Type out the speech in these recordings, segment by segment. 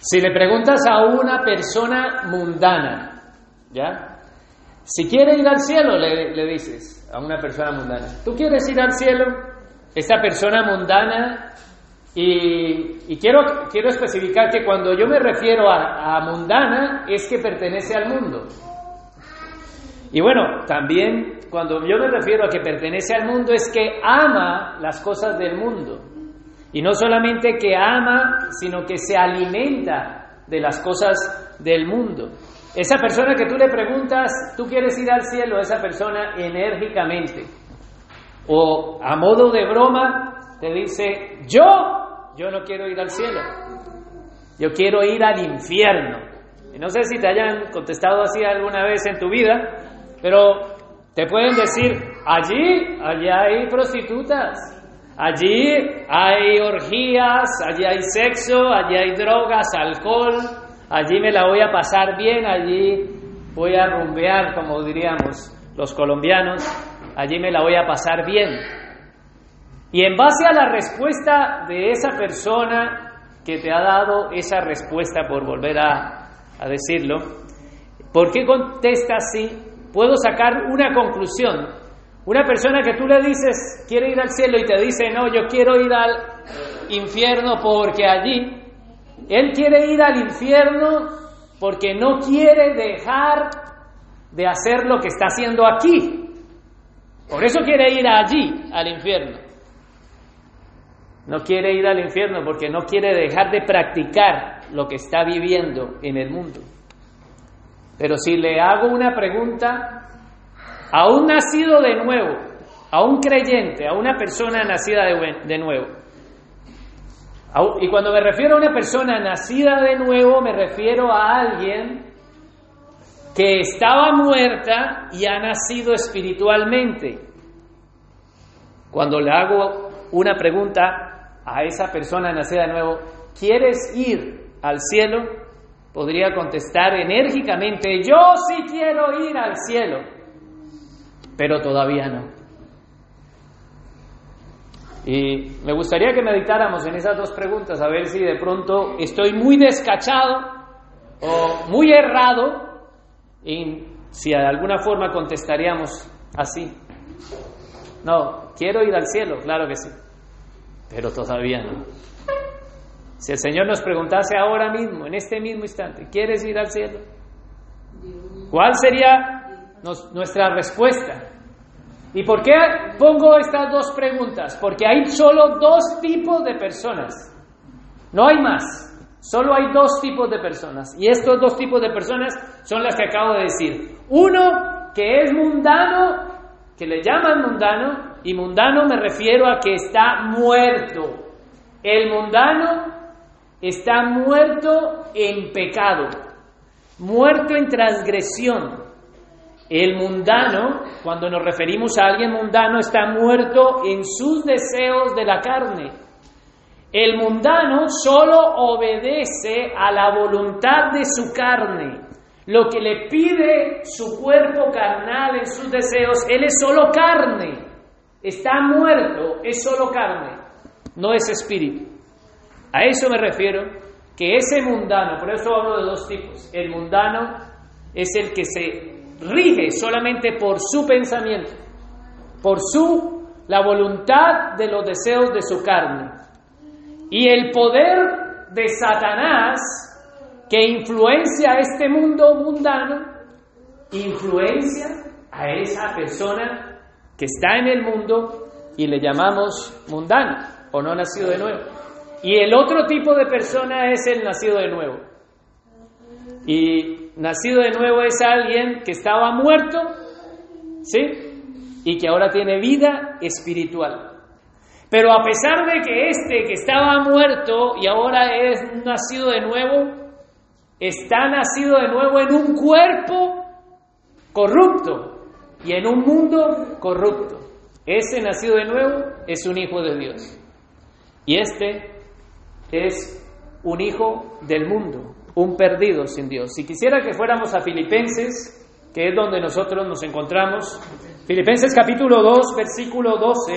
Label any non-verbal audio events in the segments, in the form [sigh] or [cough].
Si le preguntas a una persona mundana, ¿ya? Si quiere ir al cielo, le, le dices a una persona mundana, ¿tú quieres ir al cielo? Esta persona mundana, y, y quiero, quiero especificar que cuando yo me refiero a, a mundana, es que pertenece al mundo. Y bueno, también cuando yo me refiero a que pertenece al mundo es que ama las cosas del mundo. Y no solamente que ama, sino que se alimenta de las cosas del mundo. Esa persona que tú le preguntas, ¿tú quieres ir al cielo? Esa persona enérgicamente o a modo de broma te dice, yo, yo no quiero ir al cielo, yo quiero ir al infierno. Y no sé si te hayan contestado así alguna vez en tu vida, pero te pueden decir, allí, allí hay prostitutas, allí hay orgías, allí hay sexo, allí hay drogas, alcohol, allí me la voy a pasar bien, allí voy a rumbear, como diríamos los colombianos, allí me la voy a pasar bien. Y en base a la respuesta de esa persona que te ha dado esa respuesta, por volver a, decirlo, ¿por qué contesta así? Puedo sacar una conclusión. Una persona que tú le dices quiere ir al cielo y te dice, no, yo quiero ir al infierno porque allí, él quiere ir al infierno porque no quiere dejar de hacer lo que está haciendo aquí. Por eso quiere ir allí, al infierno. No quiere ir al infierno porque no quiere dejar de practicar lo que está viviendo en el mundo. Pero si le hago una pregunta a un nacido de nuevo, a un creyente, a una persona nacida de, nuevo, y cuando me refiero a una persona nacida de nuevo, me refiero a alguien que estaba muerta y ha nacido espiritualmente. Cuando le hago una pregunta a esa persona nacida de nuevo, ¿quieres ir al cielo? Podría contestar enérgicamente, yo sí quiero ir al cielo, pero todavía no. Y me gustaría que meditáramos en esas dos preguntas, a ver si de pronto estoy muy descachado o muy errado y si de alguna forma contestaríamos así. No, quiero ir al cielo, claro que sí, pero todavía no. Si el Señor nos preguntase ahora mismo, en este mismo instante, ¿quieres ir al cielo? ¿Cuál sería nuestra respuesta? ¿Y por qué pongo estas dos preguntas? Porque hay solo dos tipos de personas. No hay más. Solo hay dos tipos de personas. Y estos dos tipos de personas son las que acabo de decir. Uno que es mundano, que le llaman mundano, y mundano me refiero a que está muerto. El mundano está muerto en pecado, muerto en transgresión. El mundano, cuando nos referimos a alguien mundano, está muerto en sus deseos de la carne. El mundano solo obedece a la voluntad de su carne. Lo que le pide su cuerpo carnal en sus deseos, él es solo carne. Está muerto, es solo carne, no es espíritu. A eso me refiero, que ese mundano, por eso hablo de dos tipos. El mundano es el que se rige solamente por su pensamiento, por su la voluntad de los deseos de su carne. Y el poder de Satanás que influencia a este mundo mundano, influencia a esa persona que está en el mundo y le llamamos mundano o no nacido de nuevo. Y el otro tipo de persona es el nacido de nuevo. Y nacido de nuevo es alguien que estaba muerto, ¿sí? Y que ahora tiene vida espiritual. Pero a pesar de que este que estaba muerto y ahora es nacido de nuevo, está nacido de nuevo en un cuerpo corrupto y en un mundo corrupto. Ese nacido de nuevo es un hijo de Dios. Y este es un hijo del mundo, un perdido sin Dios. Si quisiera que fuéramos a Filipenses, que es donde nosotros nos encontramos, Filipenses capítulo 2, versículo 12,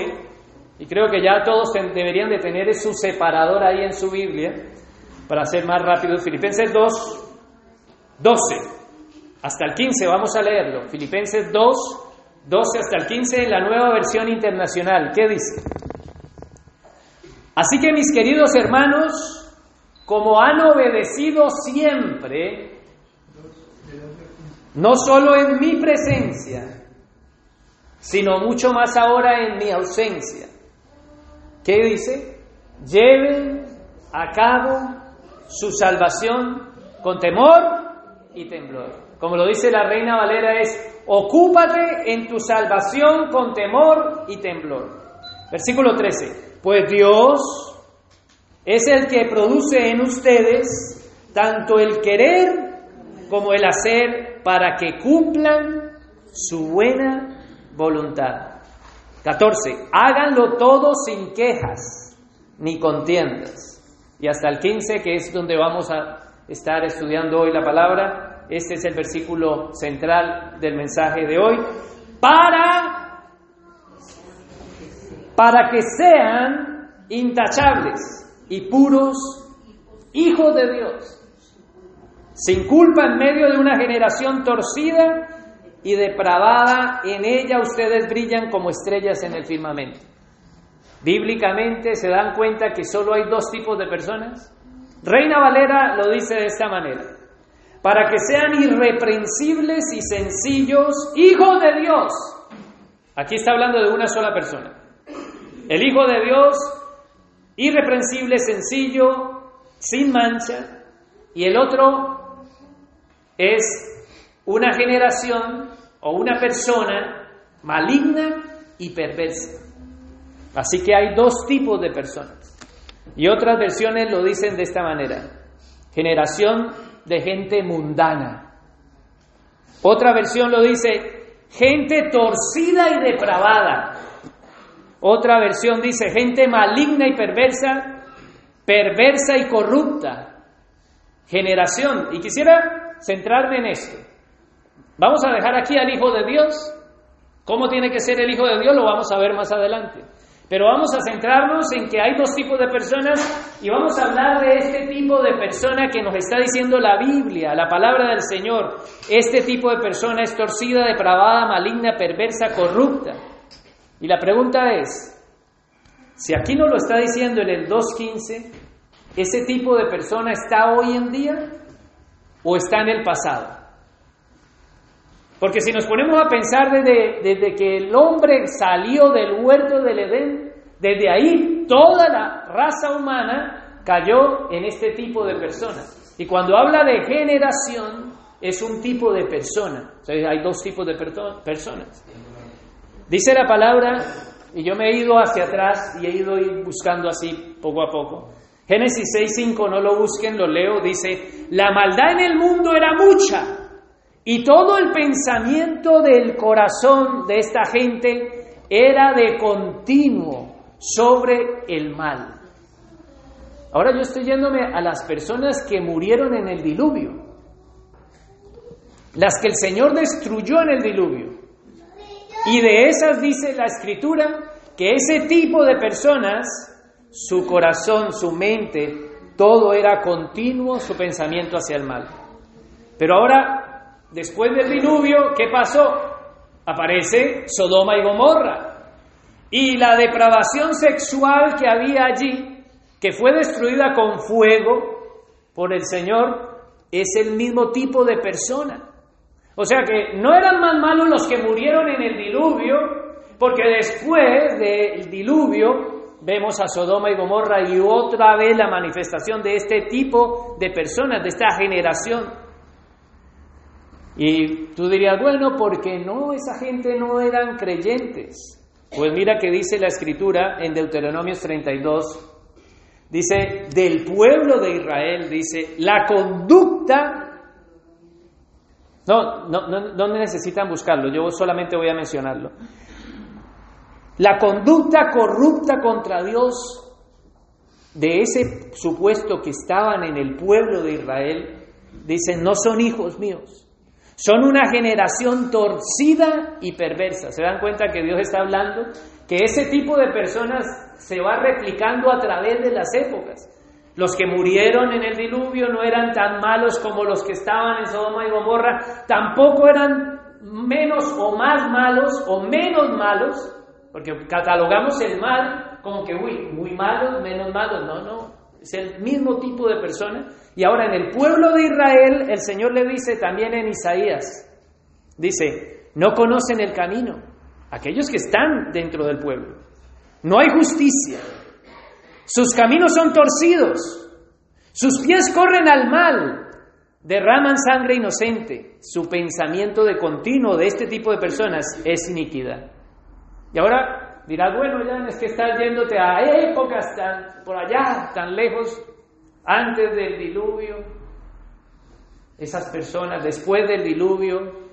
y creo que ya todos deberían de tener su separador ahí en su Biblia, para ser más rápido. Filipenses 2, 12, hasta el 15, vamos a leerlo. Filipenses 2, 12 hasta el 15 en la nueva versión internacional. ¿Qué dice? Así que mis queridos hermanos, como han obedecido siempre, no solo en mi presencia, sino mucho más ahora en mi ausencia. ¿Qué dice? Lleven a cabo su salvación con temor y temblor. Como lo dice la reina Valera es, ocúpate en tu salvación con temor y temblor. Versículo 13, pues Dios es el que produce en ustedes tanto el querer como el hacer para que cumplan su buena voluntad. 14. Háganlo todo sin quejas ni contiendas. Y hasta el 15, que es donde vamos a estar estudiando hoy la palabra, este es el versículo central del mensaje de hoy, para, para que sean intachables y puros hijos de Dios, sin culpa en medio de una generación torcida y depravada, en ella ustedes brillan como estrellas en el firmamento. Bíblicamente se dan cuenta que solo hay dos tipos de personas. Reina Valera lo dice de esta manera, para que sean irreprensibles y sencillos, hijos de Dios. Aquí está hablando de una sola persona. El Hijo de Dios, irreprensible, sencillo, sin mancha, y el otro es una generación o una persona maligna y perversa. Así que hay dos tipos de personas. Y otras versiones lo dicen de esta manera. Generación de gente mundana. Otra versión lo dice gente torcida y depravada. Otra versión dice gente maligna y perversa, perversa y corrupta. Generación. Y quisiera centrarme en esto. Vamos a dejar aquí al Hijo de Dios. ¿Cómo tiene que ser el Hijo de Dios? Lo vamos a ver más adelante. Pero vamos a centrarnos en que hay dos tipos de personas y vamos a hablar de este tipo de persona que nos está diciendo la Biblia, la palabra del Señor. Este tipo de persona es torcida, depravada, maligna, perversa, corrupta. Y la pregunta es, si aquí nos lo está diciendo en el 2.15, ¿ese tipo de persona está hoy en día o está en el pasado? Porque si nos ponemos a pensar desde, desde, que el hombre salió del huerto del Edén, desde ahí toda la raza humana cayó en este tipo de personas. Y cuando habla de generación, es un tipo de persona. O sea, hay dos tipos de personas. Dice la palabra, y yo me he ido hacia atrás y he ido buscando así poco a poco. Génesis 6.5, no lo busquen, lo leo, dice, la maldad en el mundo era mucha y todo el pensamiento del corazón de esta gente era de continuo sobre el mal. Ahora yo estoy yéndome a las personas que murieron en el diluvio, las que el Señor destruyó en el diluvio. Y de esas dice la escritura que ese tipo de personas, su corazón, su mente, todo era continuo, su pensamiento hacia el mal. Pero ahora Después del diluvio, ¿qué pasó? Aparece Sodoma y Gomorra. Y la depravación sexual que había allí, que fue destruida con fuego por el Señor, es el mismo tipo de persona. O sea que no eran más malos los que murieron en el diluvio, porque después del diluvio vemos a Sodoma y Gomorra y otra vez la manifestación de este tipo de personas, de esta generación. Y tú dirías, bueno, porque no, esa gente no eran creyentes. Pues mira que dice la escritura en Deuteronomios 32, dice, del pueblo de Israel, dice, la conducta... No, no, no, no necesitan buscarlo, yo solamente voy a mencionarlo. La conducta corrupta contra Dios de ese supuesto que estaban en el pueblo de Israel, dice, no son hijos míos. Son una generación torcida y perversa. ¿Se dan cuenta que Dios está hablando? Que ese tipo de personas se va replicando a través de las épocas. Los que murieron en el diluvio no eran tan malos como los que estaban en Sodoma y Gomorra, tampoco eran menos o más malos o menos malos, porque catalogamos el mal como que, uy, muy malos, menos malos, no, no, es el mismo tipo de persona. Y ahora en el pueblo de Israel, el Señor le dice también en Isaías, dice, no conocen el camino, aquellos que están dentro del pueblo, no hay justicia, sus caminos son torcidos, sus pies corren al mal, derraman sangre inocente, su pensamiento de continuo de este tipo de personas es iniquidad. Y ahora dirás, bueno, ya es que estás yéndote a épocas tan por allá, tan lejos, antes del diluvio. Esas personas, después del diluvio,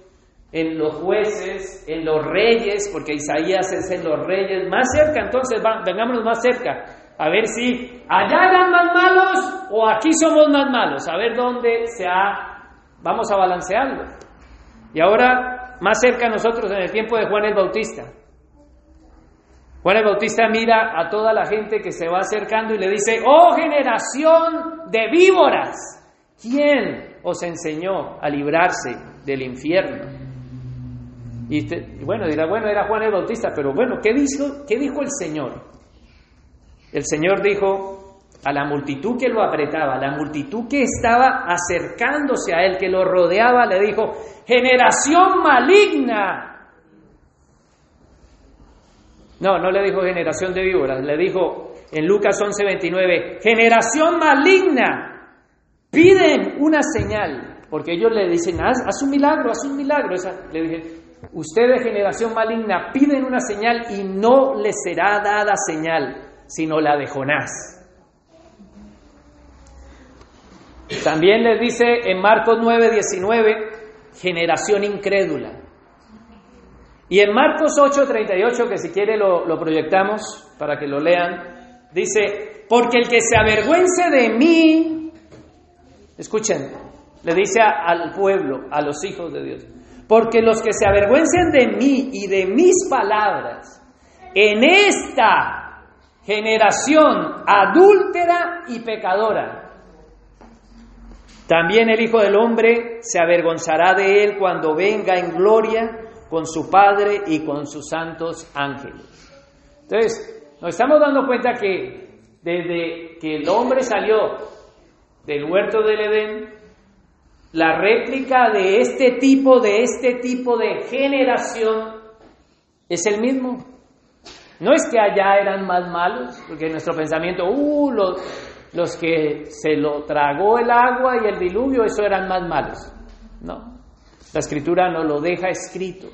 en los jueces, en los reyes, porque Isaías es en los reyes, más cerca, entonces vengámonos más cerca, a ver si allá eran más malos o aquí somos más malos, a ver dónde se ha, vamos a balancearlo. Y ahora, más cerca a nosotros en el tiempo de Juan el Bautista. Juan el Bautista mira a toda la gente que se va acercando y le dice, oh generación de víboras, ¿quién os enseñó a librarse del infierno? Y, bueno, dirá, bueno, era Juan el Bautista, pero bueno, ¿qué dijo, ¿qué dijo el Señor? El Señor dijo a la multitud que lo apretaba, la multitud que estaba acercándose a él, que lo rodeaba, le dijo, generación maligna. No, no le dijo generación de víboras, le dijo en Lucas 11:29, generación maligna, piden una señal, porque ellos le dicen, haz un milagro, haz un milagro. Esa, le dije, Ustedes, generación maligna, piden una señal y no les será dada señal, sino la de Jonás. También les dice en Marcos 9, 19, generación incrédula. Y en Marcos 8, 38, que si quiere lo, lo proyectamos para que lo lean, dice, porque el que se avergüence de mí, escuchen, le dice al pueblo, a los hijos de Dios, porque los que se avergüencen de mí y de mis palabras en esta generación adúltera y pecadora, también el Hijo del Hombre se avergonzará de él cuando venga en gloria con su Padre y con sus santos ángeles. Entonces, nos estamos dando cuenta que desde que el hombre salió del huerto del Edén, la réplica de este tipo, de este tipo de generación, es el mismo. No es que allá eran más malos, porque nuestro pensamiento, uh, los, los que se lo tragó el agua y el diluvio, eso eran más malos. No, la escritura no lo deja escrito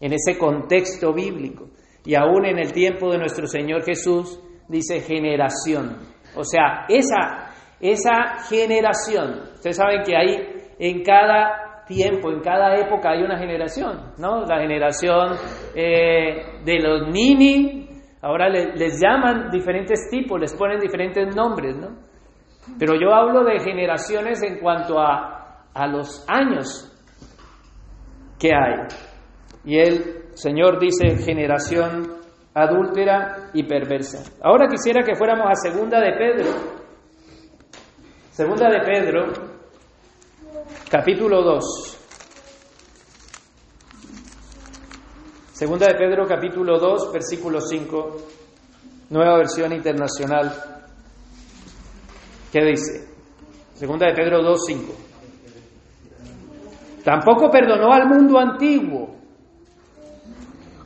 en ese contexto bíblico. Y aún en el tiempo de nuestro Señor Jesús dice generación. O sea, esa, esa generación, ustedes saben que hay en cada tiempo, en cada época hay una generación, ¿no? La generación eh, de los nini, ahora les llaman diferentes tipos, les ponen diferentes nombres, ¿no? Pero yo hablo de generaciones en cuanto a, a los años que hay. Y el Señor dice generación adúltera y perversa. Ahora quisiera que fuéramos a segunda de Pedro. Segunda de Pedro, capítulo 2. Segunda de Pedro, capítulo 2, versículo 5, nueva versión internacional. ¿Qué dice? Segunda de Pedro 2, 5. Tampoco perdonó al mundo antiguo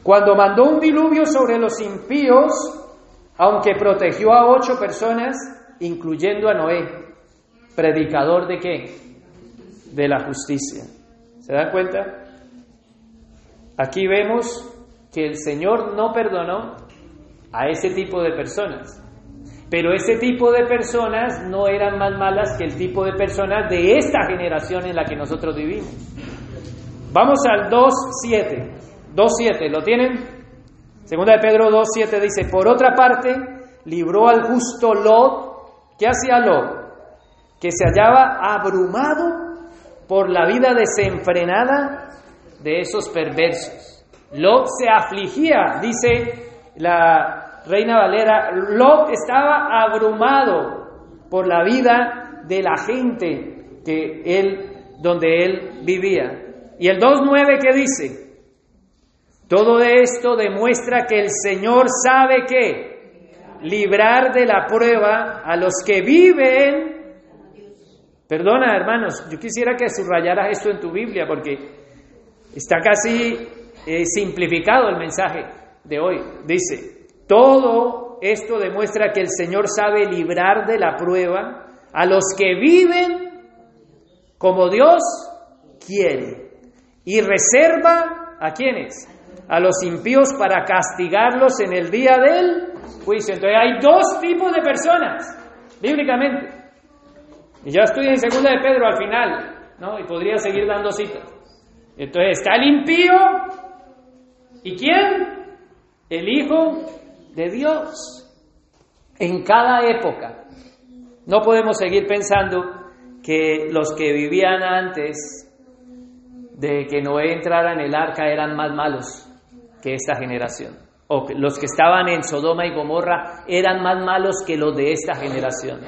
cuando mandó un diluvio sobre los impíos, aunque protegió a ocho personas, incluyendo a Noé, predicador de qué? De la justicia. ¿Se dan cuenta? Aquí vemos que el Señor no perdonó a ese tipo de personas. Pero ese tipo de personas no eran más malas que el tipo de personas de esta generación en la que nosotros vivimos. Vamos al 2.7. 2.7, ¿lo tienen? Segunda de Pedro 2.7 dice, por otra parte, libró al justo Lot. ¿Qué hacía Lot? Que se hallaba abrumado por la vida desenfrenada de esos perversos. Lot se afligía, dice la reina Valera, Lot estaba abrumado por la vida de la gente que él, donde él vivía. Y el 2.9 que dice, todo esto demuestra que el Señor sabe que librar de la prueba a los que viven. Perdona, hermanos, yo quisiera que subrayaras esto en tu Biblia porque está casi eh, simplificado el mensaje de hoy. Dice, todo esto demuestra que el Señor sabe librar de la prueba a los que viven como Dios quiere y reserva a quienes, a los impíos para castigarlos en el día del juicio. Entonces hay dos tipos de personas, bíblicamente. Y ya estoy en segunda de Pedro al final, ¿no? Y podría seguir dando citas. Entonces está el impío ¿Y quién? El Hijo de Dios. En cada época. No podemos seguir pensando que los que vivían antes de que Noé entrara en el arca eran más malos que esta generación. O que los que estaban en Sodoma y Gomorra eran más malos que los de esta generación.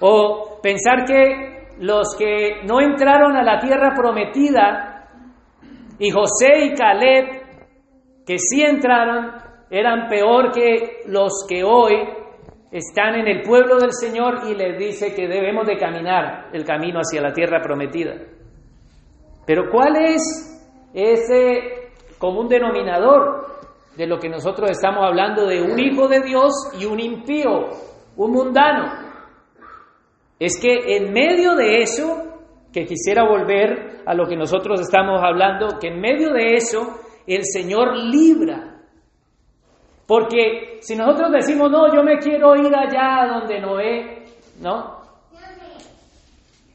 O pensar que los que no entraron a la tierra prometida y José y Caleb que sí entraron eran peor que los que hoy están en el pueblo del Señor y les dice que debemos de caminar el camino hacia la tierra prometida. Pero ¿cuál es ese común denominador de lo que nosotros estamos hablando de un hijo de Dios y un impío, un mundano? Es que en medio de eso, que quisiera volver a lo que nosotros estamos hablando, que en medio de eso el Señor libra. Porque si nosotros decimos, no, yo me quiero ir allá donde Noé, ¿no?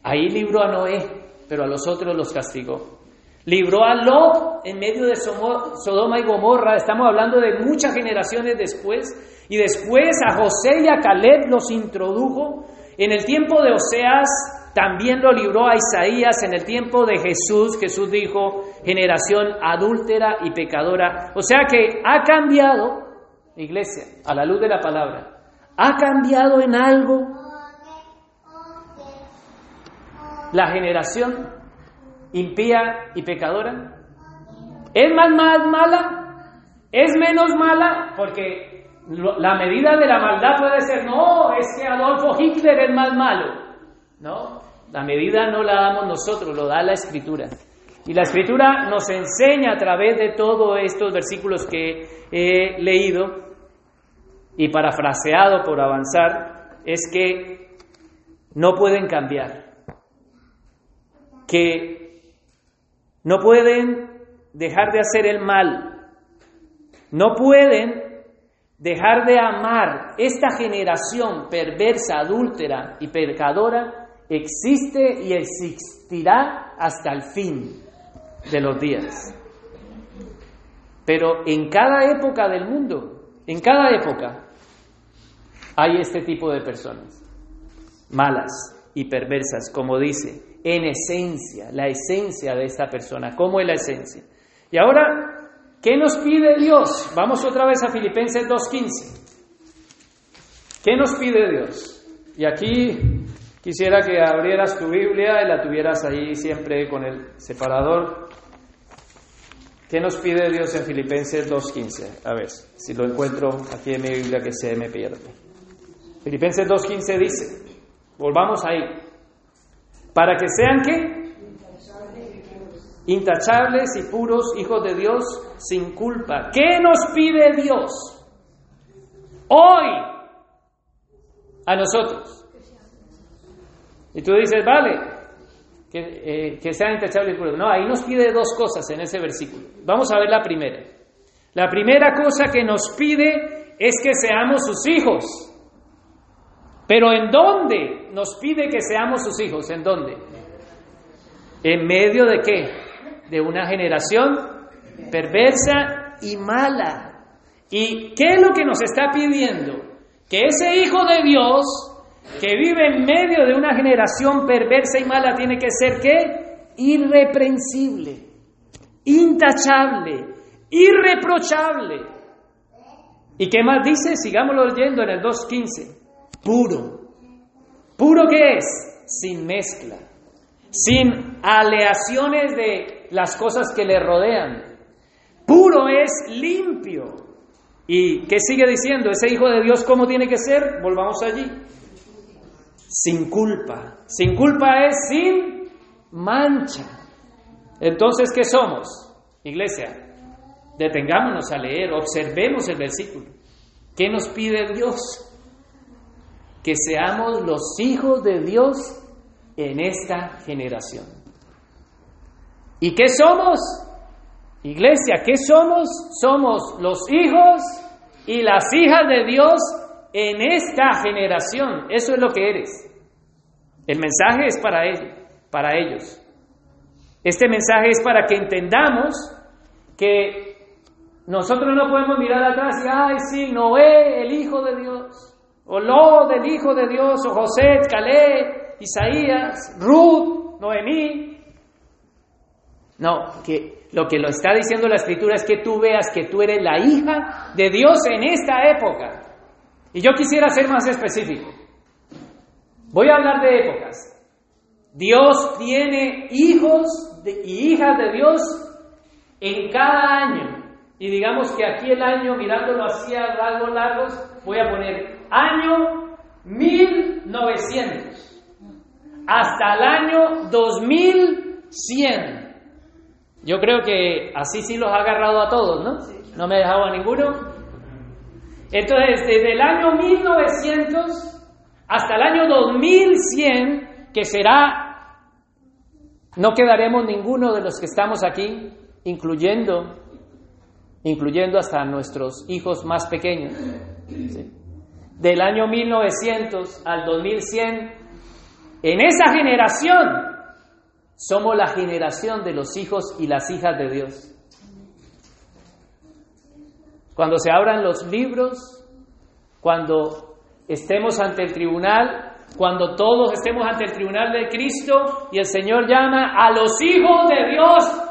Ahí libró a Noé, pero a los otros los castigó. Libró a Lot en medio de Sodoma y Gomorra, estamos hablando de muchas generaciones después, y después a José y a Caleb los introdujo. En el tiempo de Oseas también lo libró a Isaías en el tiempo de Jesús. Jesús dijo, generación adúltera y pecadora. O sea que ha cambiado, iglesia, a la luz de la palabra, ha cambiado en algo la generación impía y pecadora. ¿Es más, mala? ¿Es menos mala? Porque la medida de la maldad puede ser, no, es que Adolfo Hitler es más malo. ¿No? La medida no la damos nosotros, lo da la Escritura. Y la Escritura nos enseña a través de todos estos versículos que he leído y parafraseado por avanzar, es que no pueden cambiar, que no pueden dejar de hacer el mal, no pueden dejar de amar esta generación perversa, adúltera y pecadora existe y existirá hasta el fin de los días. Pero en cada época del mundo, en cada época, hay este tipo de personas, malas y perversas, como dice, en esencia, la esencia de esta persona, ¿cómo es la esencia? Y ahora, ¿qué nos pide Dios? Vamos otra vez a Filipenses 2.15. ¿Qué nos pide Dios? Y aquí Quisiera que abrieras tu Biblia y la tuvieras ahí siempre con el separador. ¿Qué nos pide Dios en Filipenses 2.15? A ver, si lo encuentro aquí en mi Biblia que se me pierde. Filipenses 2.15 dice, volvamos ahí, para que sean qué? Intachables y puros hijos de Dios sin culpa. ¿Qué nos pide Dios hoy a nosotros? Y tú dices, vale, que, eh, que sean intachables puros. No, ahí nos pide dos cosas en ese versículo. Vamos a ver la primera. La primera cosa que nos pide es que seamos sus hijos. Pero ¿en dónde nos pide que seamos sus hijos? ¿En dónde? ¿En medio de qué? De una generación perversa y mala. ¿Y qué es lo que nos está pidiendo? Que ese hijo de Dios que vive en medio de una generación perversa y mala tiene que ser qué? Irreprensible, intachable, irreprochable. ¿Y qué más dice? Sigámoslo leyendo en el 2.15. Puro, ¿Puro qué es? Sin mezcla, sin aleaciones de las cosas que le rodean. Puro es limpio. ¿Y qué sigue diciendo? Ese hijo de Dios, ¿cómo tiene que ser? Volvamos allí. Sin culpa. Sin culpa es sin mancha. Entonces, ¿qué somos? Iglesia, detengámonos a leer, observemos el versículo. ¿Qué nos pide Dios? Que seamos los hijos de Dios en esta generación. ¿Y qué somos? Iglesia, ¿qué somos? Somos los hijos y las hijas de Dios en esta generación. Eso es lo que eres. El mensaje es para ellos, para ellos. Este mensaje es para que entendamos que nosotros no podemos mirar atrás y, ay, sí, Noé, el hijo de Dios, o Lo del hijo de Dios, o José, Calé, Isaías, Ruth, Noemí. No, que lo que lo está diciendo la escritura es que tú veas que tú eres la hija de Dios en esta época. Y yo quisiera ser más específico. Voy a hablar de épocas. Dios tiene hijos y hijas de Dios en cada año. Y digamos que aquí el año, mirándolo así a rasgos largos, voy a poner año 1900 hasta el año 2100. Yo creo que así sí los ha agarrado a todos, ¿no? No me he dejado a ninguno. Entonces, desde el año 1900 hasta el año 2100, que será, no quedaremos ninguno de los que estamos aquí, incluyendo, incluyendo hasta nuestros hijos más pequeños. Del año 1900 al 2100, en esa generación somos la generación de los hijos y las hijas de Dios. Cuando se abran los libros, cuando estemos ante el tribunal, cuando todos estemos ante el tribunal de Cristo y el Señor llama a los hijos de Dios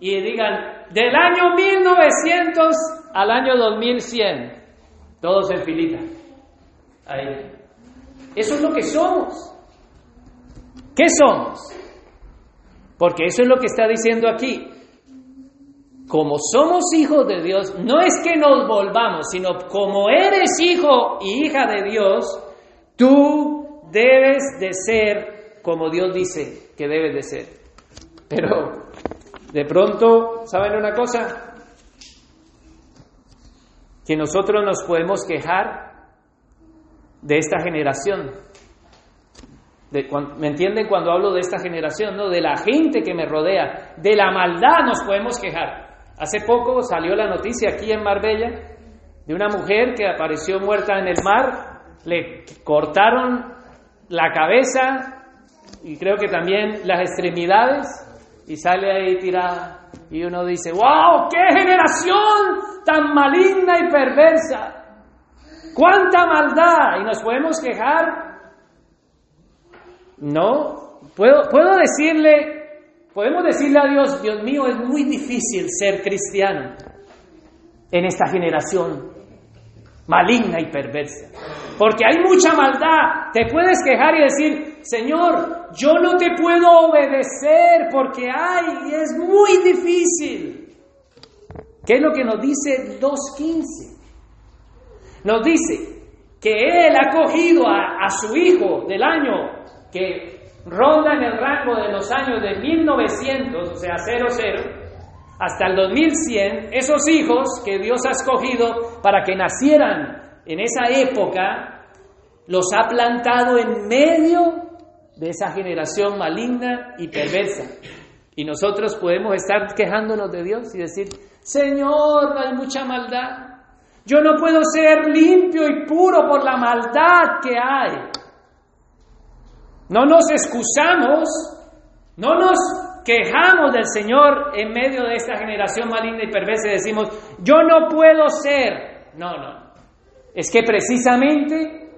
y digan, del año 1900 al año 2100, todos en filita. Eso es lo que somos. ¿Qué somos? Porque eso es lo que está diciendo aquí. Como somos hijos de Dios, no es que nos volvamos, sino como eres hijo y hija de Dios, tú debes de ser como Dios dice que debes de ser. Pero de pronto, ¿saben una cosa? Que nosotros nos podemos quejar de esta generación. ¿Me entienden cuando hablo de esta generación? ¿no? De la gente que me rodea, de la maldad nos podemos quejar. Hace poco salió la noticia aquí en Marbella de una mujer que apareció muerta en el mar, le cortaron la cabeza y creo que también las extremidades y sale ahí tirada. Y uno dice, wow, qué generación tan maligna y perversa. ¿Cuánta maldad? ¿Y nos podemos quejar? No. Puedo, puedo decirle, podemos decirle a Dios, Dios mío, es muy difícil ser cristiano en esta generación maligna y perversa. Porque hay mucha maldad. Te puedes quejar y decir, Señor, yo no te puedo obedecer porque hay es muy difícil. ¿Qué es lo que nos dice 2.15? Nos dice que Él ha cogido a, a su hijo del año que ronda en el rango de los años de 1900, o sea, 00, hasta el 2100, esos hijos que Dios ha escogido para que nacieran en esa época, los ha plantado en medio de esa generación maligna y perversa. Y nosotros podemos estar quejándonos de Dios y decir, Señor, hay mucha maldad. Yo no puedo ser limpio y puro por la maldad que hay. No nos excusamos, no nos quejamos del Señor en medio de esta generación maligna y perversa y decimos, yo no puedo ser. No, no. Es que precisamente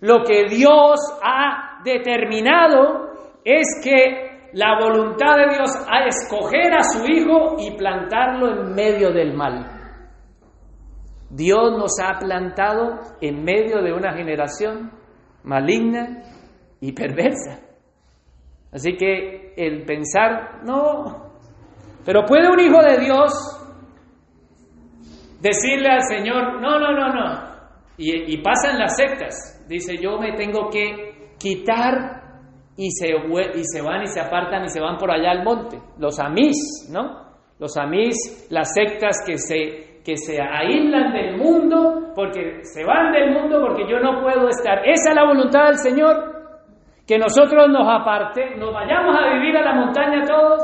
lo que Dios ha determinado es que la voluntad de Dios a escoger a su Hijo y plantarlo en medio del mal. Dios nos ha plantado en medio de una generación maligna y perversa. Así que el pensar, no, pero puede un hijo de Dios decirle al Señor, no, no, no, no. Y, pasan las sectas. Dice, yo me tengo que quitar y se, y se van y se apartan y se van por allá al monte. Los amís, ¿no? Los amís, las sectas que se, que se aíslan del mundo porque se van del mundo porque yo no puedo estar. Esa es la voluntad del Señor. Que nosotros nos aparte, nos vayamos a vivir a la montaña todos.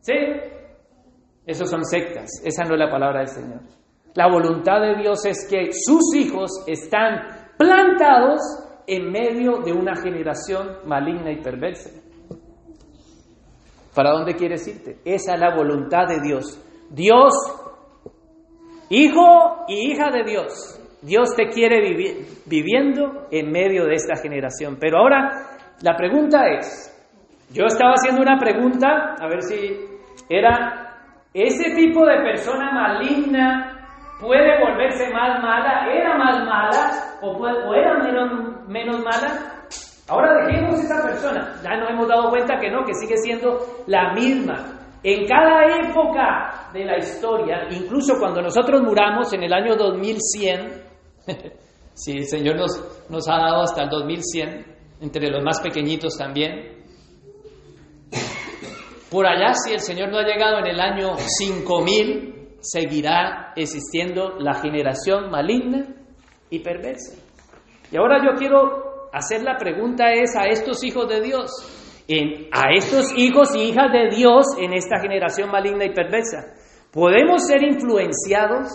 ¿Sí? Esos son sectas. Esa no es la palabra del Señor. La voluntad de Dios es que sus hijos están plantados en medio de una generación maligna y perversa. ¿Para dónde quieres irte? Esa es la voluntad de Dios. Dios, hijo y hija de Dios. Dios te quiere viviendo en medio de esta generación. Pero ahora la pregunta es, yo estaba haciendo una pregunta, a ver si era, ¿ese tipo de persona maligna puede volverse más mala, era más mala o, o era menos, menos mala. Ahora dejemos esa persona. Ya nos hemos dado cuenta que no, que sigue siendo la misma. En cada época de la historia, incluso cuando nosotros muramos en el año 2100, [laughs] si el Señor nos, ha dado hasta el 2100, entre los más pequeñitos también, por allá si el Señor no ha llegado en el año 5000, seguirá existiendo la generación maligna y perversa. Y ahora yo quiero hacer la pregunta es a estos hijos de Dios, a estos hijos y hijas de Dios en esta generación maligna y perversa, ¿podemos ser influenciados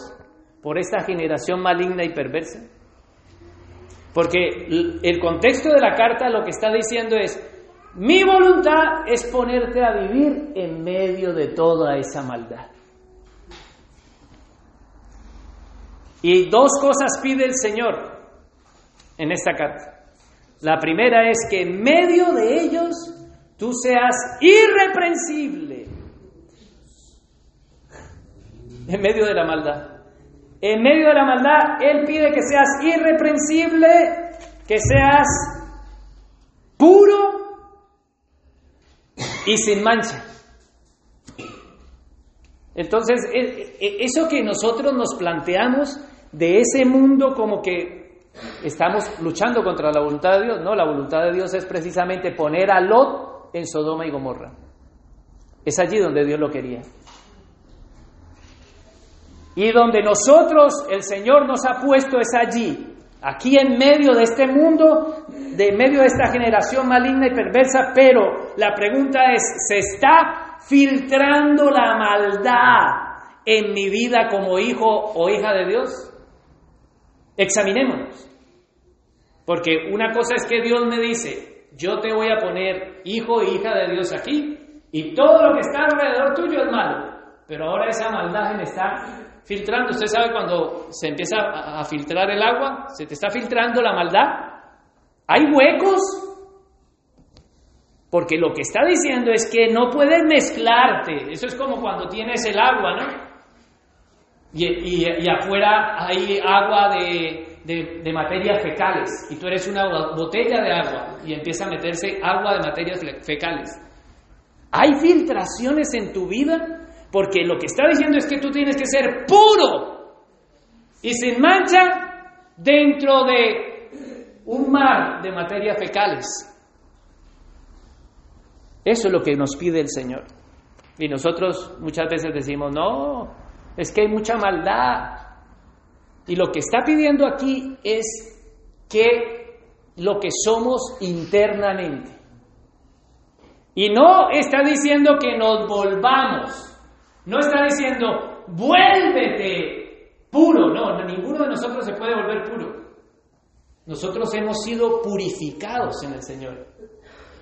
por esta generación maligna y perversa? Porque el contexto de la carta lo que está diciendo es, mi voluntad es ponerte a vivir en medio de toda esa maldad. Y dos cosas pide el Señor en esta carta. La primera es que en medio de ellos tú seas irreprensible. En medio de la maldad. En medio de la maldad, Él pide que seas irreprensible, que seas puro y sin mancha. Entonces, e, e, eso que nosotros nos planteamos de ese mundo como que estamos luchando contra la voluntad de Dios. No, la voluntad de Dios es precisamente poner a Lot en Sodoma y Gomorra. Es allí donde Dios lo quería. Y donde nosotros, el Señor nos ha puesto es allí, aquí en medio de este mundo, de medio de esta generación maligna y perversa, pero la pregunta es, ¿se está filtrando la maldad en mi vida como hijo o hija de Dios? Examinémonos. Porque una cosa es que Dios me dice, yo te voy a poner hijo e hija de Dios aquí, y todo lo que está alrededor tuyo es malo. Pero ahora esa maldad me está filtrando. Usted sabe cuando se empieza a, filtrar el agua, se te está filtrando la maldad. Hay huecos. Porque lo que está diciendo es que no puedes mezclarte. Eso es como cuando tienes el agua, ¿no? y, afuera hay agua de, de, materias fecales y tú eres una botella de agua y empieza a meterse agua de materias fecales. Hay filtraciones en tu vida porque lo que está diciendo es que tú tienes que ser puro y sin mancha dentro de un mar de materias fecales. Eso es lo que nos pide el Señor. Y nosotros muchas veces decimos, no, es que hay mucha maldad. Y lo que está pidiendo aquí es que lo que somos internamente. Y no está diciendo que nos volvamos. No está diciendo, vuélvete puro. No, ninguno de nosotros se puede volver puro. Nosotros hemos sido purificados en el Señor.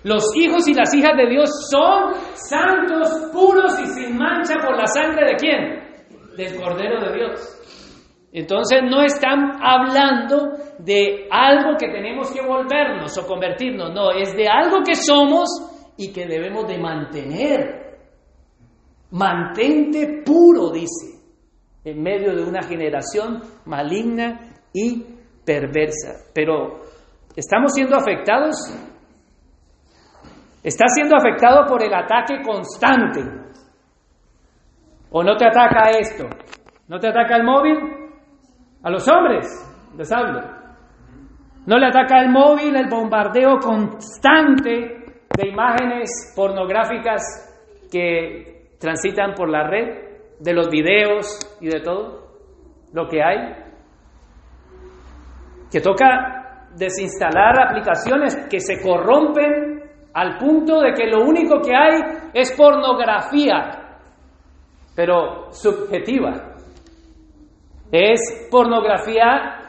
Los hijos y las hijas de Dios son santos, puros y sin mancha por la sangre de quién? del Cordero de Dios. Entonces no están hablando de algo que tenemos que volvernos o convertirnos, no, es de algo que somos y que debemos de mantener. Mantente puro, dice, en medio de una generación maligna y perversa. Pero, ¿estamos siendo afectados ¿Estás siendo afectado por el ataque constante? ¿O no te ataca esto? ¿No te ataca el móvil? A los hombres, les hablo. ¿No le ataca el móvil el bombardeo constante de imágenes pornográficas que transitan por la red, de los videos y de todo lo que hay? Que toca desinstalar aplicaciones que se corrompen al punto de que lo único que hay es pornografía, pero subjetiva. Es pornografía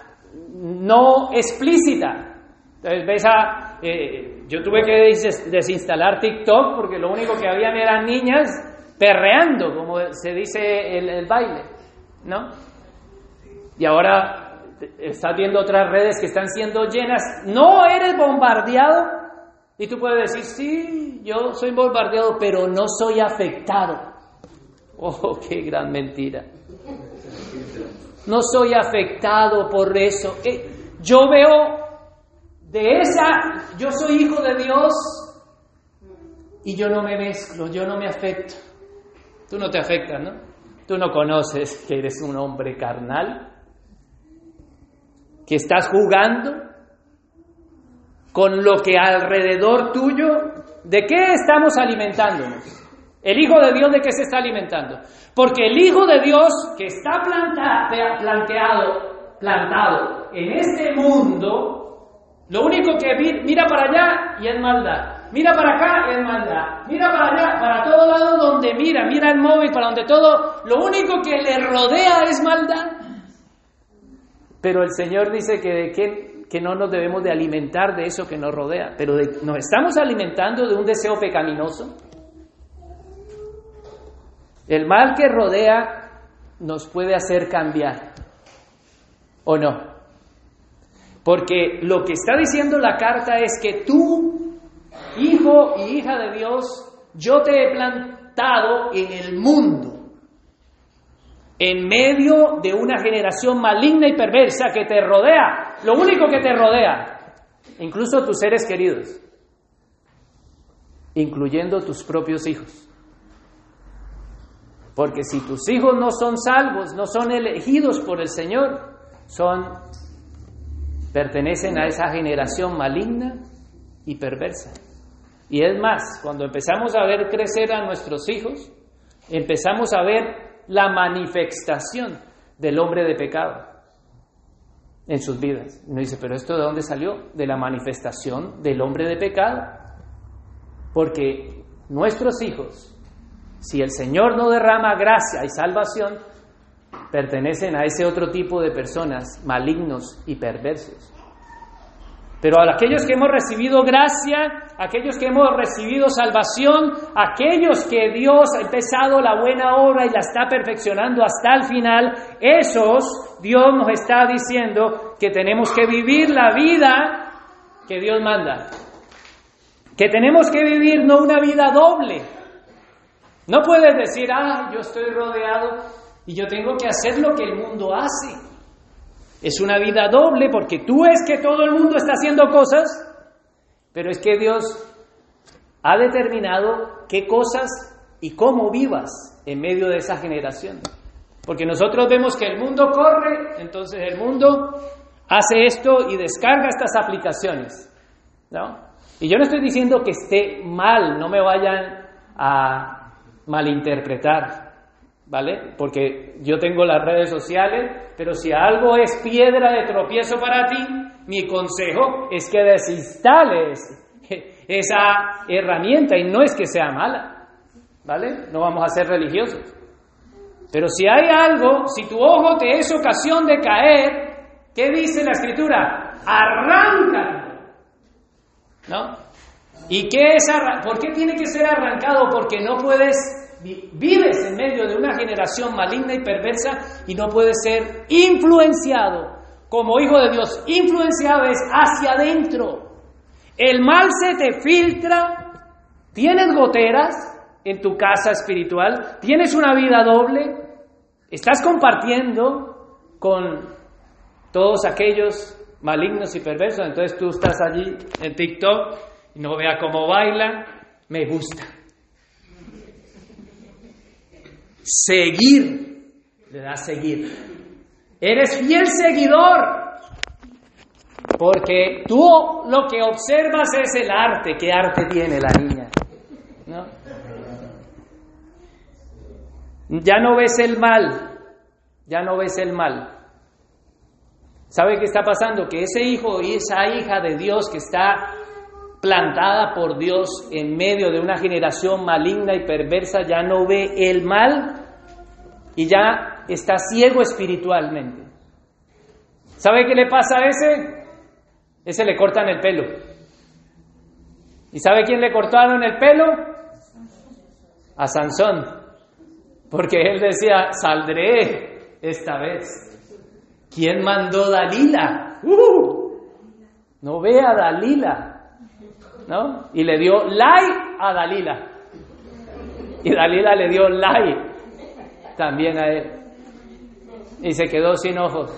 no explícita. Entonces ves a, eh, yo tuve que desinstalar TikTok porque lo único que habían eran niñas perreando, como se dice el, el baile, ¿no? Y ahora estás viendo otras redes que están siendo llenas. No eres bombardeado y tú puedes decir, sí, yo soy bombardeado, pero no soy afectado. Oh, [laughs] qué gran mentira. No soy afectado por eso. Eh, yo veo de esa, yo soy hijo de Dios y yo no me mezclo, yo no me afecto. Tú no te afectas, ¿no? Tú no conoces que eres un hombre carnal, que estás jugando con lo que alrededor tuyo, ¿de qué estamos alimentándonos? El Hijo de Dios, ¿de qué se está alimentando? Porque el Hijo de Dios que está planteado, plantado en este mundo, lo único que mira para allá y es maldad. Mira para acá y es maldad. Mira para allá, para todo lado donde mira, mira el móvil, para donde todo, lo único que le rodea es maldad. Pero el Señor dice que que no nos debemos de alimentar de eso que nos rodea, pero nos estamos alimentando de un deseo pecaminoso. El mal que rodea nos puede hacer cambiar, ¿o no? Porque lo que está diciendo la carta es que tú, hijo y hija de Dios, yo te he plantado en el mundo en medio de una generación maligna y perversa que te rodea, lo único que te rodea, incluso tus seres queridos, incluyendo tus propios hijos. Porque si tus hijos no son salvos, no son elegidos por el Señor, son pertenecen a esa generación maligna y perversa. Y es más, cuando empezamos a ver crecer a nuestros hijos, empezamos a ver la manifestación del hombre de pecado en sus vidas. Y uno dice, pero ¿esto de dónde salió? De la manifestación del hombre de pecado. Porque nuestros hijos, si el Señor no derrama gracia y salvación, pertenecen a ese otro tipo de personas malignos y perversos. Pero a aquellos que hemos recibido gracia, aquellos que hemos recibido salvación, aquellos que Dios ha empezado la buena obra y la está perfeccionando hasta el final, esos Dios nos está diciendo que tenemos que vivir la vida que Dios manda. Que tenemos que vivir no una vida doble. No puedes decir, ah, yo estoy rodeado y yo tengo que hacer lo que el mundo hace. Es una vida doble porque tú es que todo el mundo está haciendo cosas, pero es que Dios ha determinado qué cosas y cómo vivas en medio de esa generación. Porque nosotros vemos que el mundo corre, entonces el mundo hace esto y descarga estas aplicaciones. ¿no? Y yo no estoy diciendo que esté mal, no me vayan a malinterpretar. ¿Vale? Porque yo tengo las redes sociales, pero si algo es piedra de tropiezo para ti, mi consejo es que desinstales esa herramienta y no es que sea mala, ¿vale? No vamos a ser religiosos. Pero si hay algo, si tu ojo te es ocasión de caer, ¿qué dice la escritura? Arráncalo. ¿No? ¿Y qué es ¿Por qué tiene que ser arrancado? Porque no puedes vives en medio de una generación maligna y perversa y no puedes ser influenciado como hijo de Dios. Influenciado es hacia adentro. El mal se te filtra, tienes goteras en tu casa espiritual, tienes una vida doble, estás compartiendo con todos aquellos malignos y perversos. Entonces tú estás allí en TikTok y no vea cómo baila, me gusta. Seguir, le da seguir. Eres fiel seguidor. Porque tú lo que observas es el arte. ¿Qué arte tiene la niña? ¿No? Ya no ves el mal. Ya no ves el mal. ¿Sabe qué está pasando? Que ese hijo y esa hija de Dios que está plantada por Dios en medio de una generación maligna y perversa ya no ve el mal y ya está ciego espiritualmente. ¿Sabe qué le pasa a ese? Ese le cortan el pelo. ¿Y sabe quién le cortaron el pelo? A Sansón. Porque él decía, saldré esta vez. ¿Quién mandó Dalila? ¡Uh! No ve a Dalila. ¿No? Y le dio like a Dalila. Y Dalila le dio like también a él. Y se quedó sin ojos.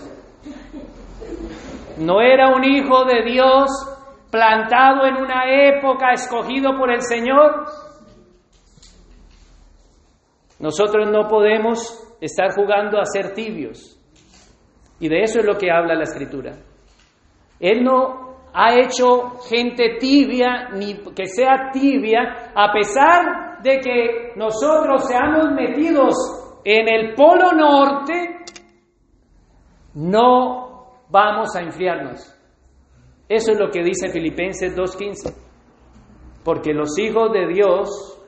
No era un hijo de Dios plantado en una época, escogido por el Señor. Nosotros no podemos estar jugando a ser tibios. Y de eso es lo que habla la escritura. Él no ha hecho gente tibia ni que sea tibia, a pesar de que nosotros seamos metidos en el polo norte, no vamos a enfriarnos. Eso es lo que dice Filipenses 2.15. Porque los hijos de Dios,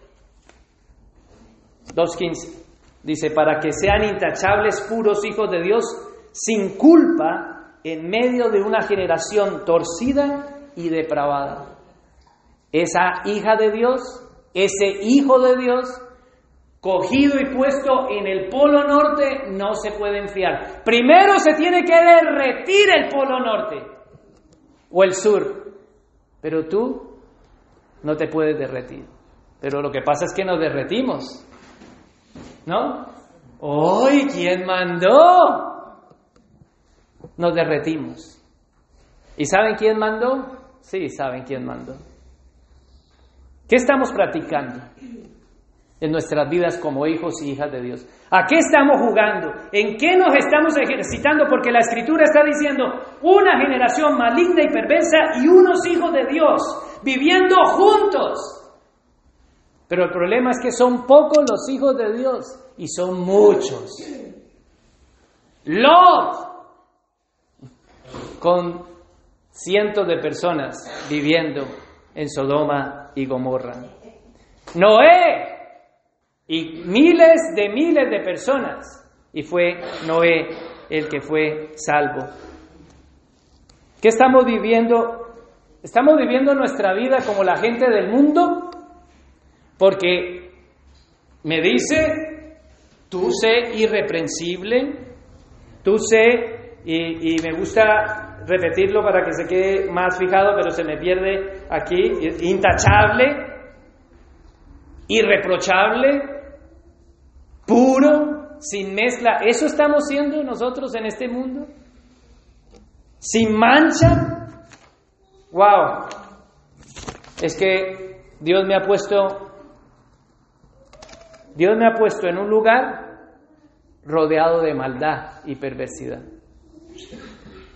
2.15, dice, para que sean intachables, puros hijos de Dios, sin culpa, en medio de una generación torcida y depravada. Esa hija de Dios, ese hijo de Dios, cogido y puesto en el polo norte, no se puede enfriar. Primero se tiene que derretir el polo norte o el sur, pero tú no te puedes derretir. Pero lo que pasa es que nos derretimos, ¿no? ¡Hoy! ¿Quién mandó? Nos derretimos. ¿Y saben quién mandó? Sí, saben quién mandó. ¿Qué estamos practicando? en nuestras vidas como hijos y hijas de Dios. ¿A qué estamos jugando? ¿En qué nos estamos ejercitando? Porque la escritura está diciendo una generación maligna y perversa y unos hijos de Dios viviendo juntos. Pero el problema es que son pocos los hijos de Dios y son muchos. Lot con cientos de personas viviendo en Sodoma y Gomorra. Noé y miles de miles de personas. Y fue Noé el que fue salvo. ¿Qué estamos viviendo? ¿Estamos viviendo nuestra vida como la gente del mundo? Porque me dice, tú sé irreprensible, tú sé, y, y me gusta repetirlo para que se quede más fijado, pero se me pierde aquí, intachable, irreprochable, puro, sin mezcla. ¿Eso estamos siendo nosotros en este mundo? Sin mancha. Wow. Es que Dios me ha puesto Dios me ha puesto en un lugar rodeado de maldad y perversidad.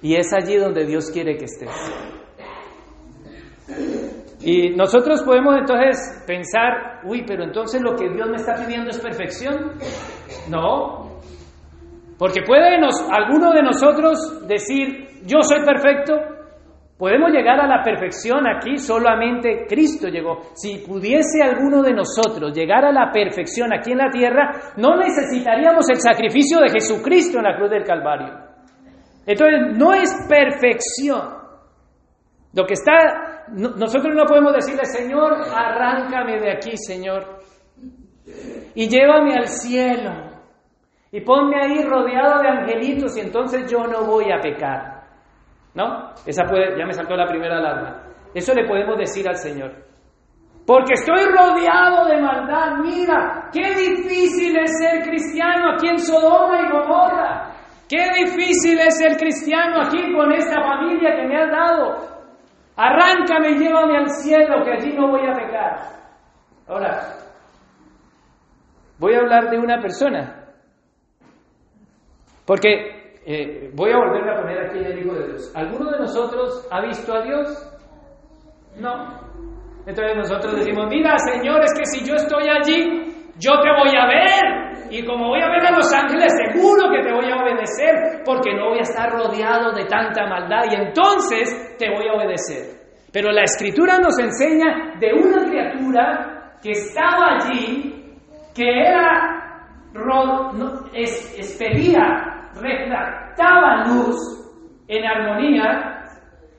Y es allí donde Dios quiere que estés. Y nosotros podemos entonces pensar, uy, pero entonces lo que Dios me está pidiendo es perfección. No, porque puede nos, alguno de nosotros decir, yo soy perfecto. Podemos llegar a la perfección aquí, solamente Cristo llegó. Si pudiese alguno de nosotros llegar a la perfección aquí en la tierra, no necesitaríamos el sacrificio de Jesucristo en la cruz del Calvario. Entonces, no es perfección. Lo que está nosotros no podemos decirle, Señor, arráncame de aquí, Señor, y llévame al cielo, y ponme ahí rodeado de angelitos, y entonces yo no voy a pecar. ¿No? Esa puede, ya me saltó la primera alarma. Eso le podemos decir al Señor. Porque estoy rodeado de maldad. Mira, qué difícil es ser cristiano aquí en Sodoma y Gomorra. Qué difícil es ser cristiano aquí con esta familia que me has dado. Arráncame y llévame al cielo, que allí no voy a pecar. Ahora, voy a hablar de una persona. Porque eh, voy a volver a poner aquí el Hijo de Dios. ¿Alguno de nosotros ha visto a Dios? No. Entonces nosotros decimos, mira Señor, es que si yo estoy allí, yo te voy a ver. Y como voy a ver a los ángeles, seguro que te voy a obedecer, porque no voy a estar rodeado de tanta maldad y entonces te voy a obedecer. Pero la escritura nos enseña de una criatura que estaba allí, que era, expedía, refractaba luz en armonía,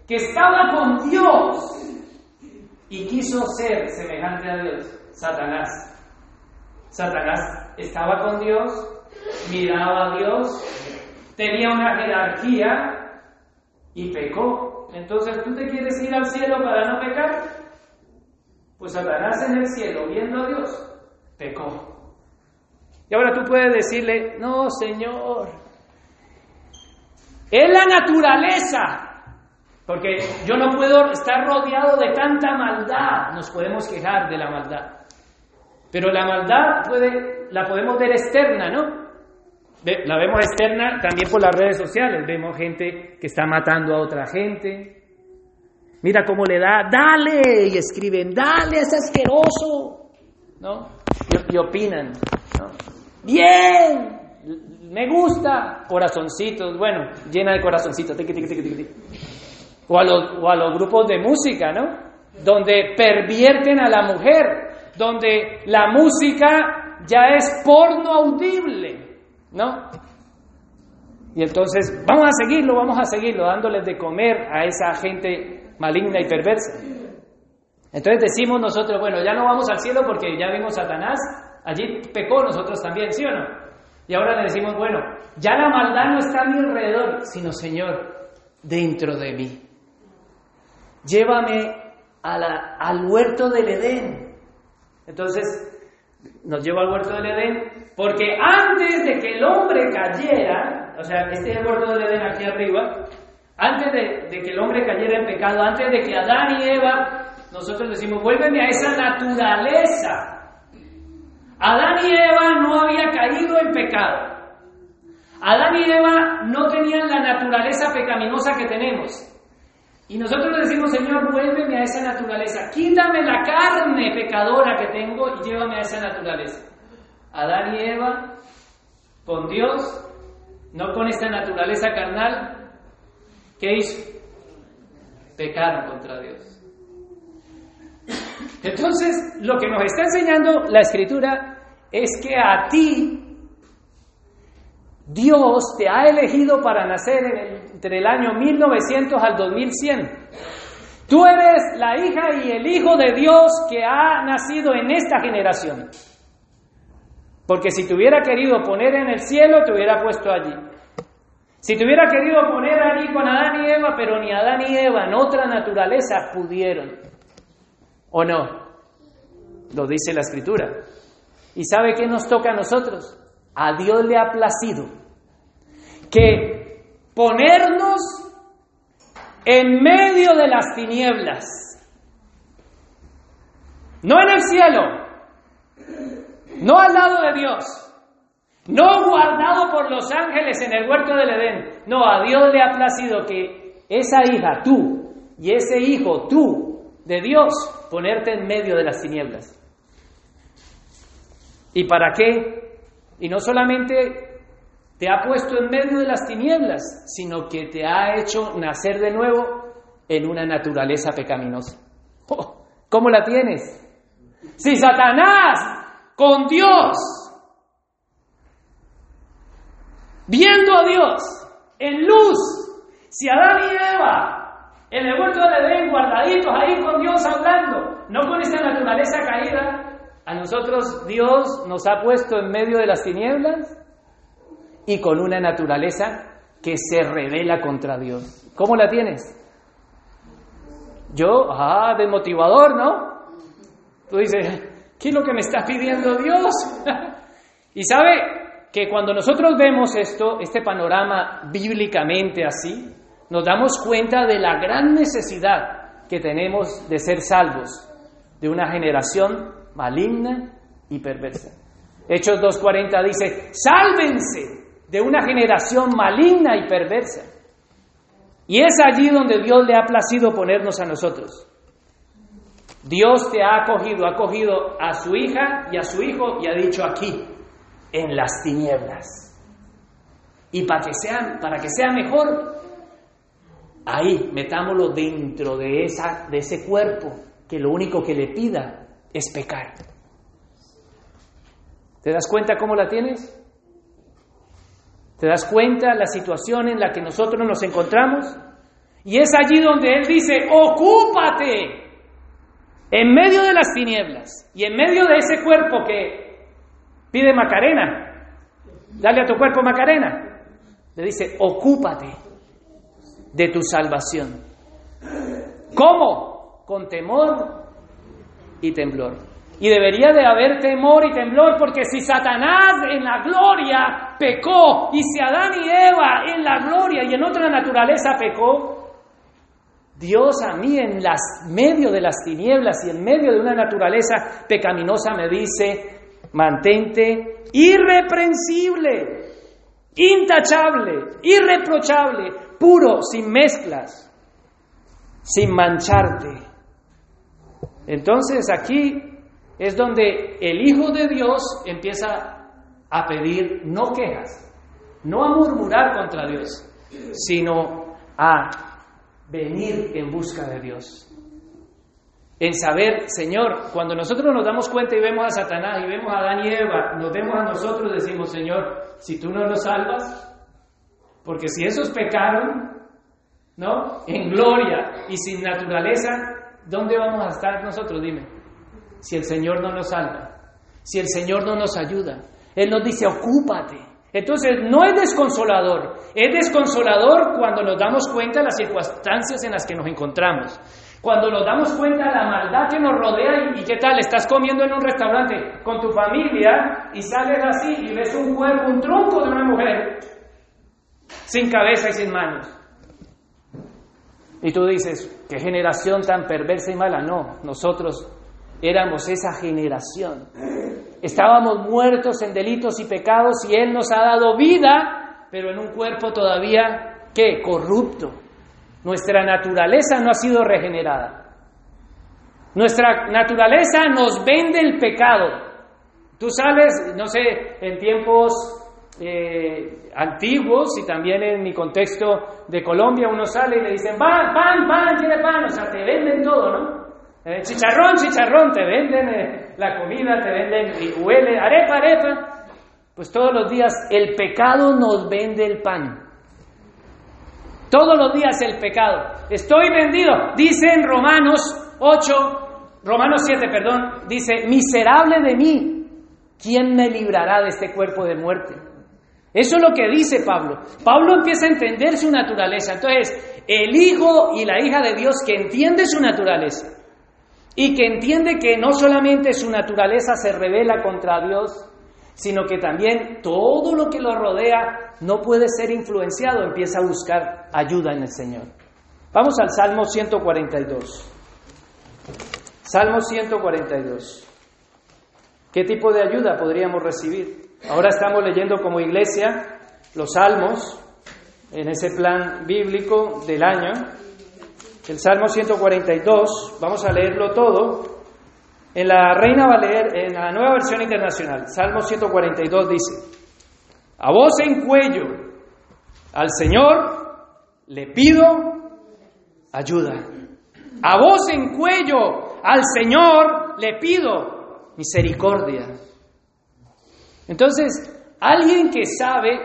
que estaba con Dios y quiso ser semejante a Dios, Satanás. Satanás estaba con Dios, miraba a Dios, tenía una jerarquía y pecó. Entonces, ¿tú te quieres ir al cielo para no pecar? Pues Satanás en el cielo, viendo a Dios, pecó. Y ahora tú puedes decirle, no, Señor, es la naturaleza porque yo no puedo estar rodeado de tanta maldad. Nos podemos quejar de la maldad. Pero la maldad puede, la podemos ver externa, ¿no? La vemos externa también por las redes sociales. Vemos gente que está matando a otra gente. Mira cómo le da, dale, y escriben, dale, es asqueroso. ¿No? Y, opinan, ¿no? Bien, me gusta, corazoncitos, bueno, llena de corazoncitos o a, los, grupos de música, ¿no? Donde pervierten a la mujer, donde la música ya es porno audible, ¿no? Y entonces vamos a seguirlo, vamos a seguirlo, dándoles de comer a esa gente maligna y perversa. Entonces decimos nosotros, bueno, ya no vamos al cielo porque ya vimos Satanás, allí pecó nosotros también, ¿sí o no? Y ahora le decimos, bueno, ya la maldad no está a mi alrededor, sino Señor, dentro de mí llévame al huerto del Edén. Entonces, nos lleva al huerto del Edén, porque antes de que el hombre cayera, o sea, este es el huerto del Edén aquí arriba, antes de, que el hombre cayera en pecado, antes de que Adán y Eva, nosotros decimos, vuélveme a esa naturaleza. Adán y Eva no había caído en pecado. Adán y Eva no tenían la naturaleza pecaminosa que tenemos. Y nosotros le decimos, Señor, vuélveme a esa naturaleza, quítame la carne pecadora que tengo y llévame a esa naturaleza. Adán y Eva, con Dios, no con esta naturaleza carnal, ¿qué hizo? Pecaron contra Dios. Entonces, lo que nos está enseñando la escritura es que a ti Dios te ha elegido para nacer entre el año 1900 al 2100. Tú eres la hija y el hijo de Dios que ha nacido en esta generación. Porque si te hubiera querido poner en el cielo, te hubiera puesto allí. Si te hubiera querido poner allí con Adán y Eva, pero ni Adán y Eva en otra naturaleza pudieron. ¿O no? Lo dice la escritura. ¿Y sabe qué nos toca a nosotros? A Dios le ha placido que ponernos en medio de las tinieblas, no en el cielo, no al lado de Dios, no guardado por los ángeles en el huerto del Edén, no, a Dios le ha placido que esa hija, tú, y ese hijo, tú, de Dios, ponerte en medio de las tinieblas. ¿Y para qué? Y no solamente te ha puesto en medio de las tinieblas, sino que te ha hecho nacer de nuevo en una naturaleza pecaminosa. [laughs] Oh, ¿Cómo la tienes? Si Satanás con Dios, viendo a Dios en luz, si Adán y Eva en el huerto del Edén guardaditos ahí con Dios hablando, no con esa naturaleza caída, a nosotros Dios nos ha puesto en medio de las tinieblas y con una naturaleza que se revela contra Dios. ¿Cómo la tienes? Yo, ah, desmotivador, ¿no? Tú dices, ¿qué es lo que me está pidiendo Dios? [laughs] y sabe que cuando nosotros vemos esto, este panorama bíblicamente así, nos damos cuenta de la gran necesidad que tenemos de ser salvos de una generación maligna y perversa. Hechos 2.40 dice, sálvense de una generación maligna y perversa. Y es allí donde Dios le ha placido ponernos a nosotros. Dios te ha acogido, ha acogido a su hija y a su hijo y ha dicho aquí, en las tinieblas. Y para que sea, para que sea mejor, ahí metámoslo dentro de, esa, de ese cuerpo que lo único que le pida es pecar. ¿Te das cuenta cómo la tienes? ¿Te das cuenta la situación en la que nosotros nos encontramos? Y es allí donde Él dice, ocúpate en medio de las tinieblas y en medio de ese cuerpo que pide Macarena. Dale a tu cuerpo Macarena. Le dice, ocúpate de tu salvación. ¿Cómo? Con temor y temblor. Y debería de haber temor y temblor porque si Satanás en la gloria pecó y si Adán y Eva en la gloria y en otra naturaleza pecó, Dios a mí en medio de las tinieblas y en medio de una naturaleza pecaminosa me dice, mantente irreprensible, intachable, irreprochable, puro, sin mezclas, sin mancharte. Entonces aquí es donde el Hijo de Dios empieza a pedir no quejas, no a murmurar contra Dios, sino a venir en busca de Dios. En saber, Señor, cuando nosotros nos damos cuenta y vemos a Satanás y vemos a Adán y Eva, nos vemos a nosotros decimos, Señor, si tú no nos salvas, porque si esos pecaron, ¿no? En gloria y sin naturaleza, ¿dónde vamos a estar nosotros? Dime si el Señor no nos salva, si el Señor no nos ayuda. Él nos dice, ocúpate. Entonces, no es desconsolador, es desconsolador cuando nos damos cuenta de las circunstancias en las que nos encontramos. Cuando nos damos cuenta de la maldad que nos rodea y, qué tal, estás comiendo en un restaurante con tu familia y sales así y ves un cuerpo, un tronco de una mujer sin cabeza y sin manos. Y tú dices, qué generación tan perversa y mala. No, nosotros Éramos esa generación. Estábamos muertos en delitos y pecados y Él nos ha dado vida, pero en un cuerpo todavía, ¿qué? Corrupto. Nuestra naturaleza no ha sido regenerada. Nuestra naturaleza nos vende el pecado. Tú sales, no sé, en tiempos eh, antiguos y también en mi contexto de Colombia, uno sale y le dicen, pan, pan, pan, tiene pan, o sea, te venden todo, ¿no? Eh, chicharrón, chicharrón, te venden eh, la comida, te venden y huele, arepa, arepa. Pues todos los días el pecado nos vende el pan. Todos los días el pecado. Estoy vendido. Dice en Romanos 8, Romanos 7, perdón, dice, miserable de mí, ¿quién me librará de este cuerpo de muerte? Eso es lo que dice Pablo. Pablo empieza a entender su naturaleza. Entonces, el hijo y la hija de Dios que entiende su naturaleza y que entiende que no solamente su naturaleza se revela contra Dios, sino que también todo lo que lo rodea no puede ser influenciado, empieza a buscar ayuda en el Señor. Vamos al Salmo 142. Salmo 142. ¿Qué tipo de ayuda podríamos recibir? Ahora estamos leyendo como iglesia los salmos en ese plan bíblico del año el Salmo 142, vamos a leerlo todo. En la Reina Valer, en la nueva versión internacional, Salmo 142 dice, a voz en cuello, al Señor le pido ayuda. A voz en cuello, al Señor le pido misericordia. Entonces, alguien que sabe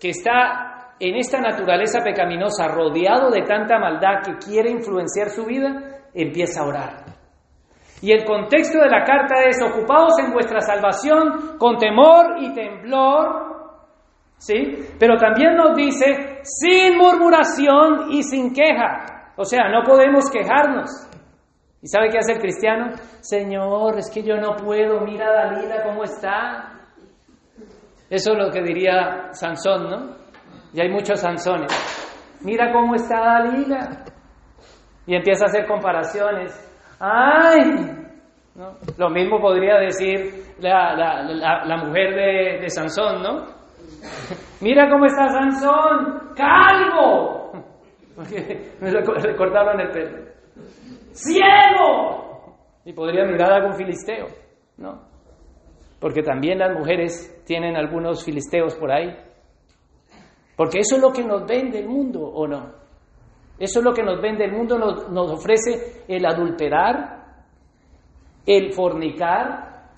que está en esta naturaleza pecaminosa, rodeado de tanta maldad que quiere influenciar su vida, empieza a orar. Y el contexto de la carta es, ocupados en vuestra salvación con temor y temblor, ¿sí? Pero también nos dice, sin murmuración y sin queja. O sea, no podemos quejarnos. ¿Y sabe qué hace el cristiano? Señor, es que yo no puedo, mira a Dalila cómo está. Eso es lo que diría Sansón, ¿no? Y hay muchos Sansones. Mira cómo está Dalila. Y empieza a hacer comparaciones. ¡Ay! Lo mismo podría decir la, mujer de, de Sansón, ¿no? [laughs] Mira cómo está Sansón, calvo. Porque [laughs] me le cortaron el pelo. ¡Ciego! Y podría mirar a algún filisteo, ¿no? Porque también las mujeres tienen algunos filisteos por ahí. Porque eso es lo que nos vende el mundo, ¿o no? Eso es lo que nos vende el mundo, nos, ofrece el adulterar, el fornicar,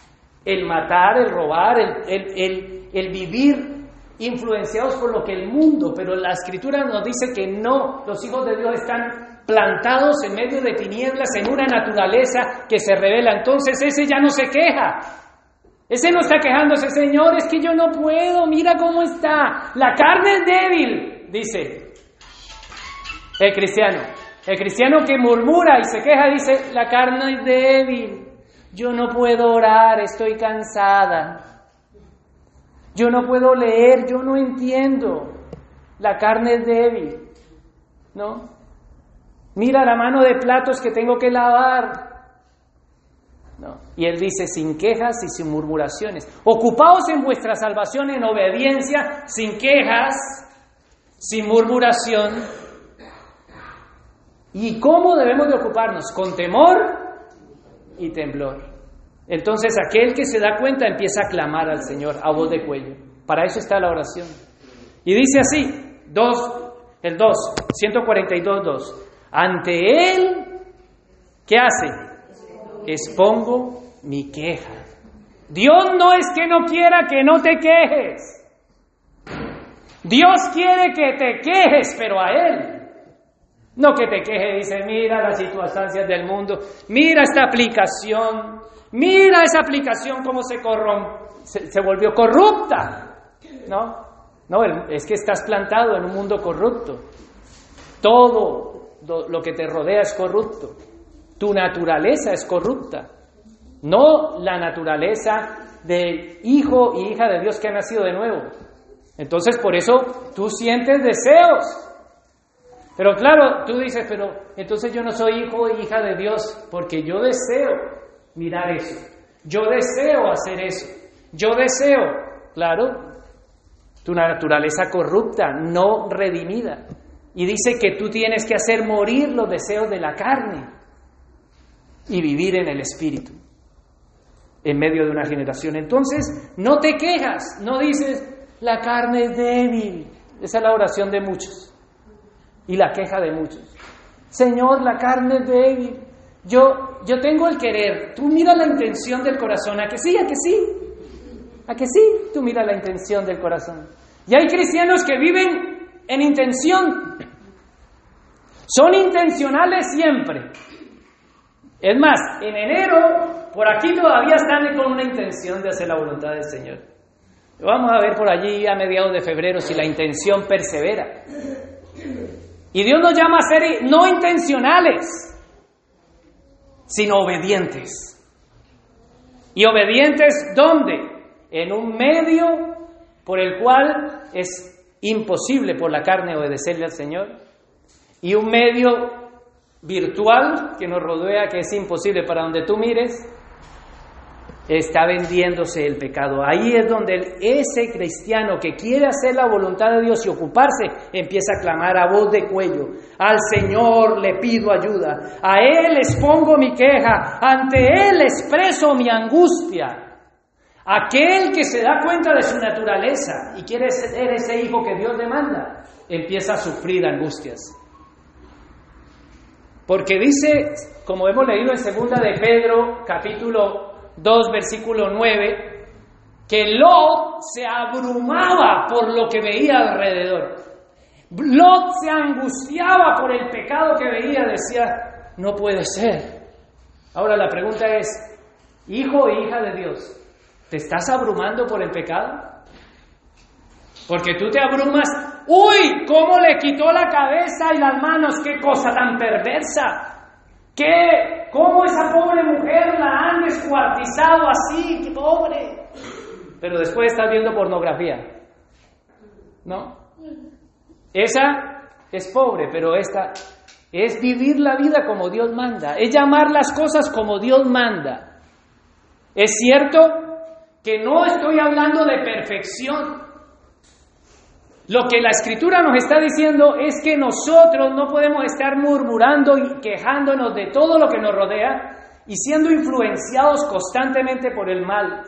el matar, el robar, el, el, vivir influenciados por lo que el mundo, pero la escritura nos dice que no, los hijos de Dios están plantados en medio de tinieblas, en una naturaleza que se revela. Entonces ese ya no se queja. Ese no está quejándose, Señor, es que yo no puedo, mira cómo está. La carne es débil, dice el cristiano. El cristiano que murmura y se queja dice, la carne es débil. Yo no puedo orar, estoy cansada. Yo no puedo leer, yo no entiendo. La carne es débil. ¿No? Mira la mano de platos que tengo que lavar. Y él dice, sin quejas y sin murmuraciones. Ocupaos en vuestra salvación en obediencia, sin quejas, sin murmuración. ¿Y cómo debemos de ocuparnos? Con temor y temblor. Entonces aquel que se da cuenta empieza a clamar al Señor a voz de cuello. Para eso está la oración. Y dice así, dos, el 2, 142, 2. Ante Él, ¿qué hace? Expongo mi queja. Dios no es que no quiera que no te quejes. Dios quiere que te quejes, pero a Él. No que te queje, dice, mira las circunstancias del mundo, mira esta aplicación, mira esa aplicación cómo se corrompe, se, volvió corrupta. No, no, es que estás plantado en un mundo corrupto. Todo lo que te rodea es corrupto. Tu naturaleza es corrupta, no la naturaleza de hijo y hija de Dios que ha nacido de nuevo. Entonces por eso tú sientes deseos. Pero claro, tú dices, pero entonces yo no soy hijo e hija de Dios porque yo deseo mirar eso. Yo deseo hacer eso. Yo deseo, claro, tu naturaleza corrupta, no redimida. Y dice que tú tienes que hacer morir los deseos de la carne y vivir en el Espíritu en medio de una generación. Entonces, no te quejas, no dices, la carne es débil. Esa es la oración de muchos y la queja de muchos. Señor, la carne es débil. Yo, yo tengo el querer. Tú mira la intención del corazón. ¿A que sí? ¿A que sí? ¿A que sí? Tú mira la intención del corazón. Y hay cristianos que viven en intención. Son intencionales siempre. Es más, en enero, por aquí todavía están con una intención de hacer la voluntad del Señor. Vamos a ver por allí a mediados de febrero si la intención persevera. Y Dios nos llama a ser no intencionales, sino obedientes. ¿Y obedientes dónde? En un medio por el cual es imposible por la carne obedecerle al Señor. Y un medio virtual que nos rodea, que es imposible para donde tú mires, está vendiéndose el pecado. Ahí es donde ese cristiano que quiere hacer la voluntad de Dios y ocuparse, empieza a clamar a voz de cuello. Al Señor le pido ayuda. A Él expongo mi queja. Ante Él expreso mi angustia. Aquel que se da cuenta de su naturaleza y quiere ser ese hijo que Dios demanda, empieza a sufrir angustias. Porque dice, como hemos leído en segunda de Pedro, capítulo 2, versículo 9, que Lot se abrumaba por lo que veía alrededor. Lot se angustiaba por el pecado que veía, decía, no puede ser. Ahora la pregunta es, hijo e hija de Dios, ¿te estás abrumando por el pecado? Porque tú te abrumas, uy, ¿cómo le quitó la cabeza y las manos? ¡Qué cosa tan perversa! ¿Qué? ¿Cómo esa pobre mujer la han descuartizado así? ¡Qué pobre! Pero después estás viendo pornografía. ¿No? Esa es pobre, pero esta es vivir la vida como Dios manda, es llamar las cosas como Dios manda. Es cierto que no estoy hablando de perfección. Lo que la escritura nos está diciendo es que nosotros no podemos estar murmurando y quejándonos de todo lo que nos rodea y siendo influenciados constantemente por el mal,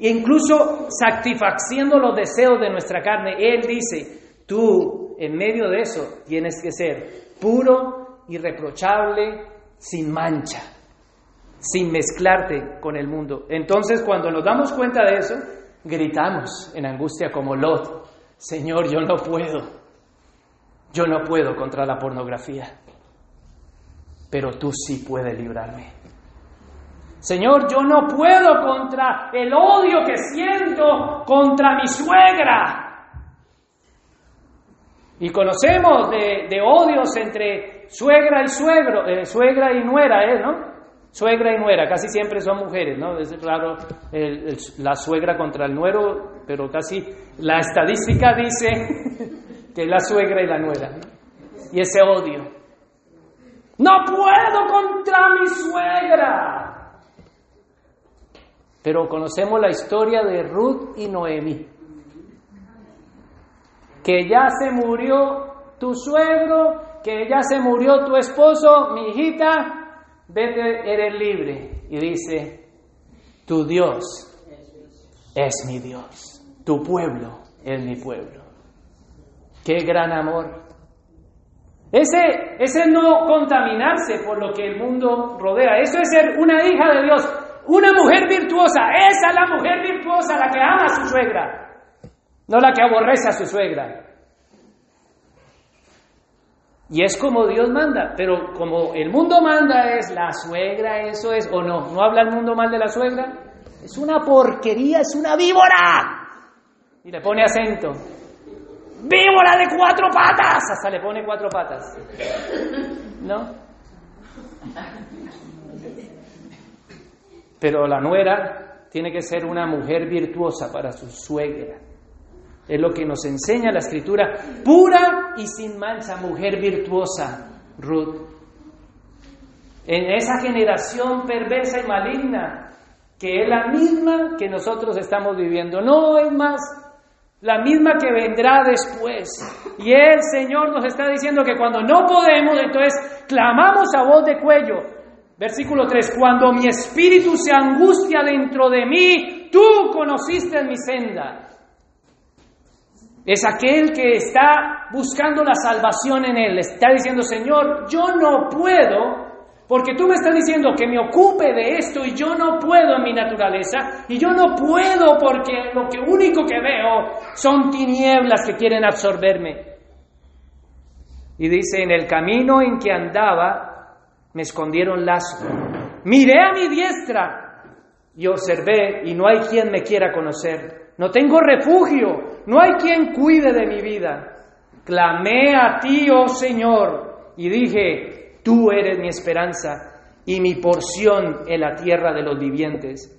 e incluso satisfaciendo los deseos de nuestra carne. Él dice, tú en medio de eso tienes que ser puro, irreprochable, sin mancha, sin mezclarte con el mundo. Entonces cuando nos damos cuenta de eso, gritamos en angustia como Lot, Señor, yo no puedo, yo no puedo contra la pornografía, pero tú sí puedes librarme. Señor, yo no puedo contra el odio que siento contra mi suegra. Y conocemos de, odios entre suegra y suegro, eh, suegra y nuera, ¿eh? ¿no? Suegra y nuera, casi siempre son mujeres, ¿no? Es raro la suegra contra el nuero, pero casi la estadística dice [laughs] que es la suegra y la nuera. Y ese odio. No puedo contra mi suegra. Pero conocemos la historia de Ruth y Noemi. Que ya se murió tu suegro, que ya se murió tu esposo, mi hijita, vete, eres libre. Y dice, tu Dios es mi Dios, tu pueblo es mi pueblo. Qué gran amor. Ese, ese no contaminarse por lo que el mundo rodea, eso es ser una hija de Dios. Una mujer virtuosa, esa es la mujer virtuosa, la que ama a su suegra, no la que aborrece a su suegra. Y es como Dios manda, pero como el mundo manda es la suegra, eso es, o no, no habla el mundo mal de la suegra, es una porquería, es una víbora. Y le pone acento. Víbora de cuatro patas, hasta le pone cuatro patas. ¿No? Pero la nuera tiene que ser una mujer virtuosa para su suegra. Es lo que nos enseña la escritura. Pura y sin mancha, mujer virtuosa, Ruth. En esa generación perversa y maligna, que es la misma que nosotros estamos viviendo. No es más, la misma que vendrá después. Y el Señor nos está diciendo que cuando no podemos, entonces clamamos a voz de cuello, Versículo 3, cuando mi espíritu se angustia dentro de mí, tú conociste mi senda. Es aquel que está buscando la salvación en él. Está diciendo, Señor, yo no puedo, porque tú me estás diciendo que me ocupe de esto y yo no puedo en mi naturaleza. Y yo no puedo porque lo que único que veo son tinieblas que quieren absorberme. Y dice, en el camino en que andaba, me escondieron lazo. Miré a mi diestra y observé y no hay quien me quiera conocer. No tengo refugio, no hay quien cuide de mi vida. Clamé a ti, oh Señor, y dije, tú eres mi esperanza y mi porción en la tierra de los vivientes.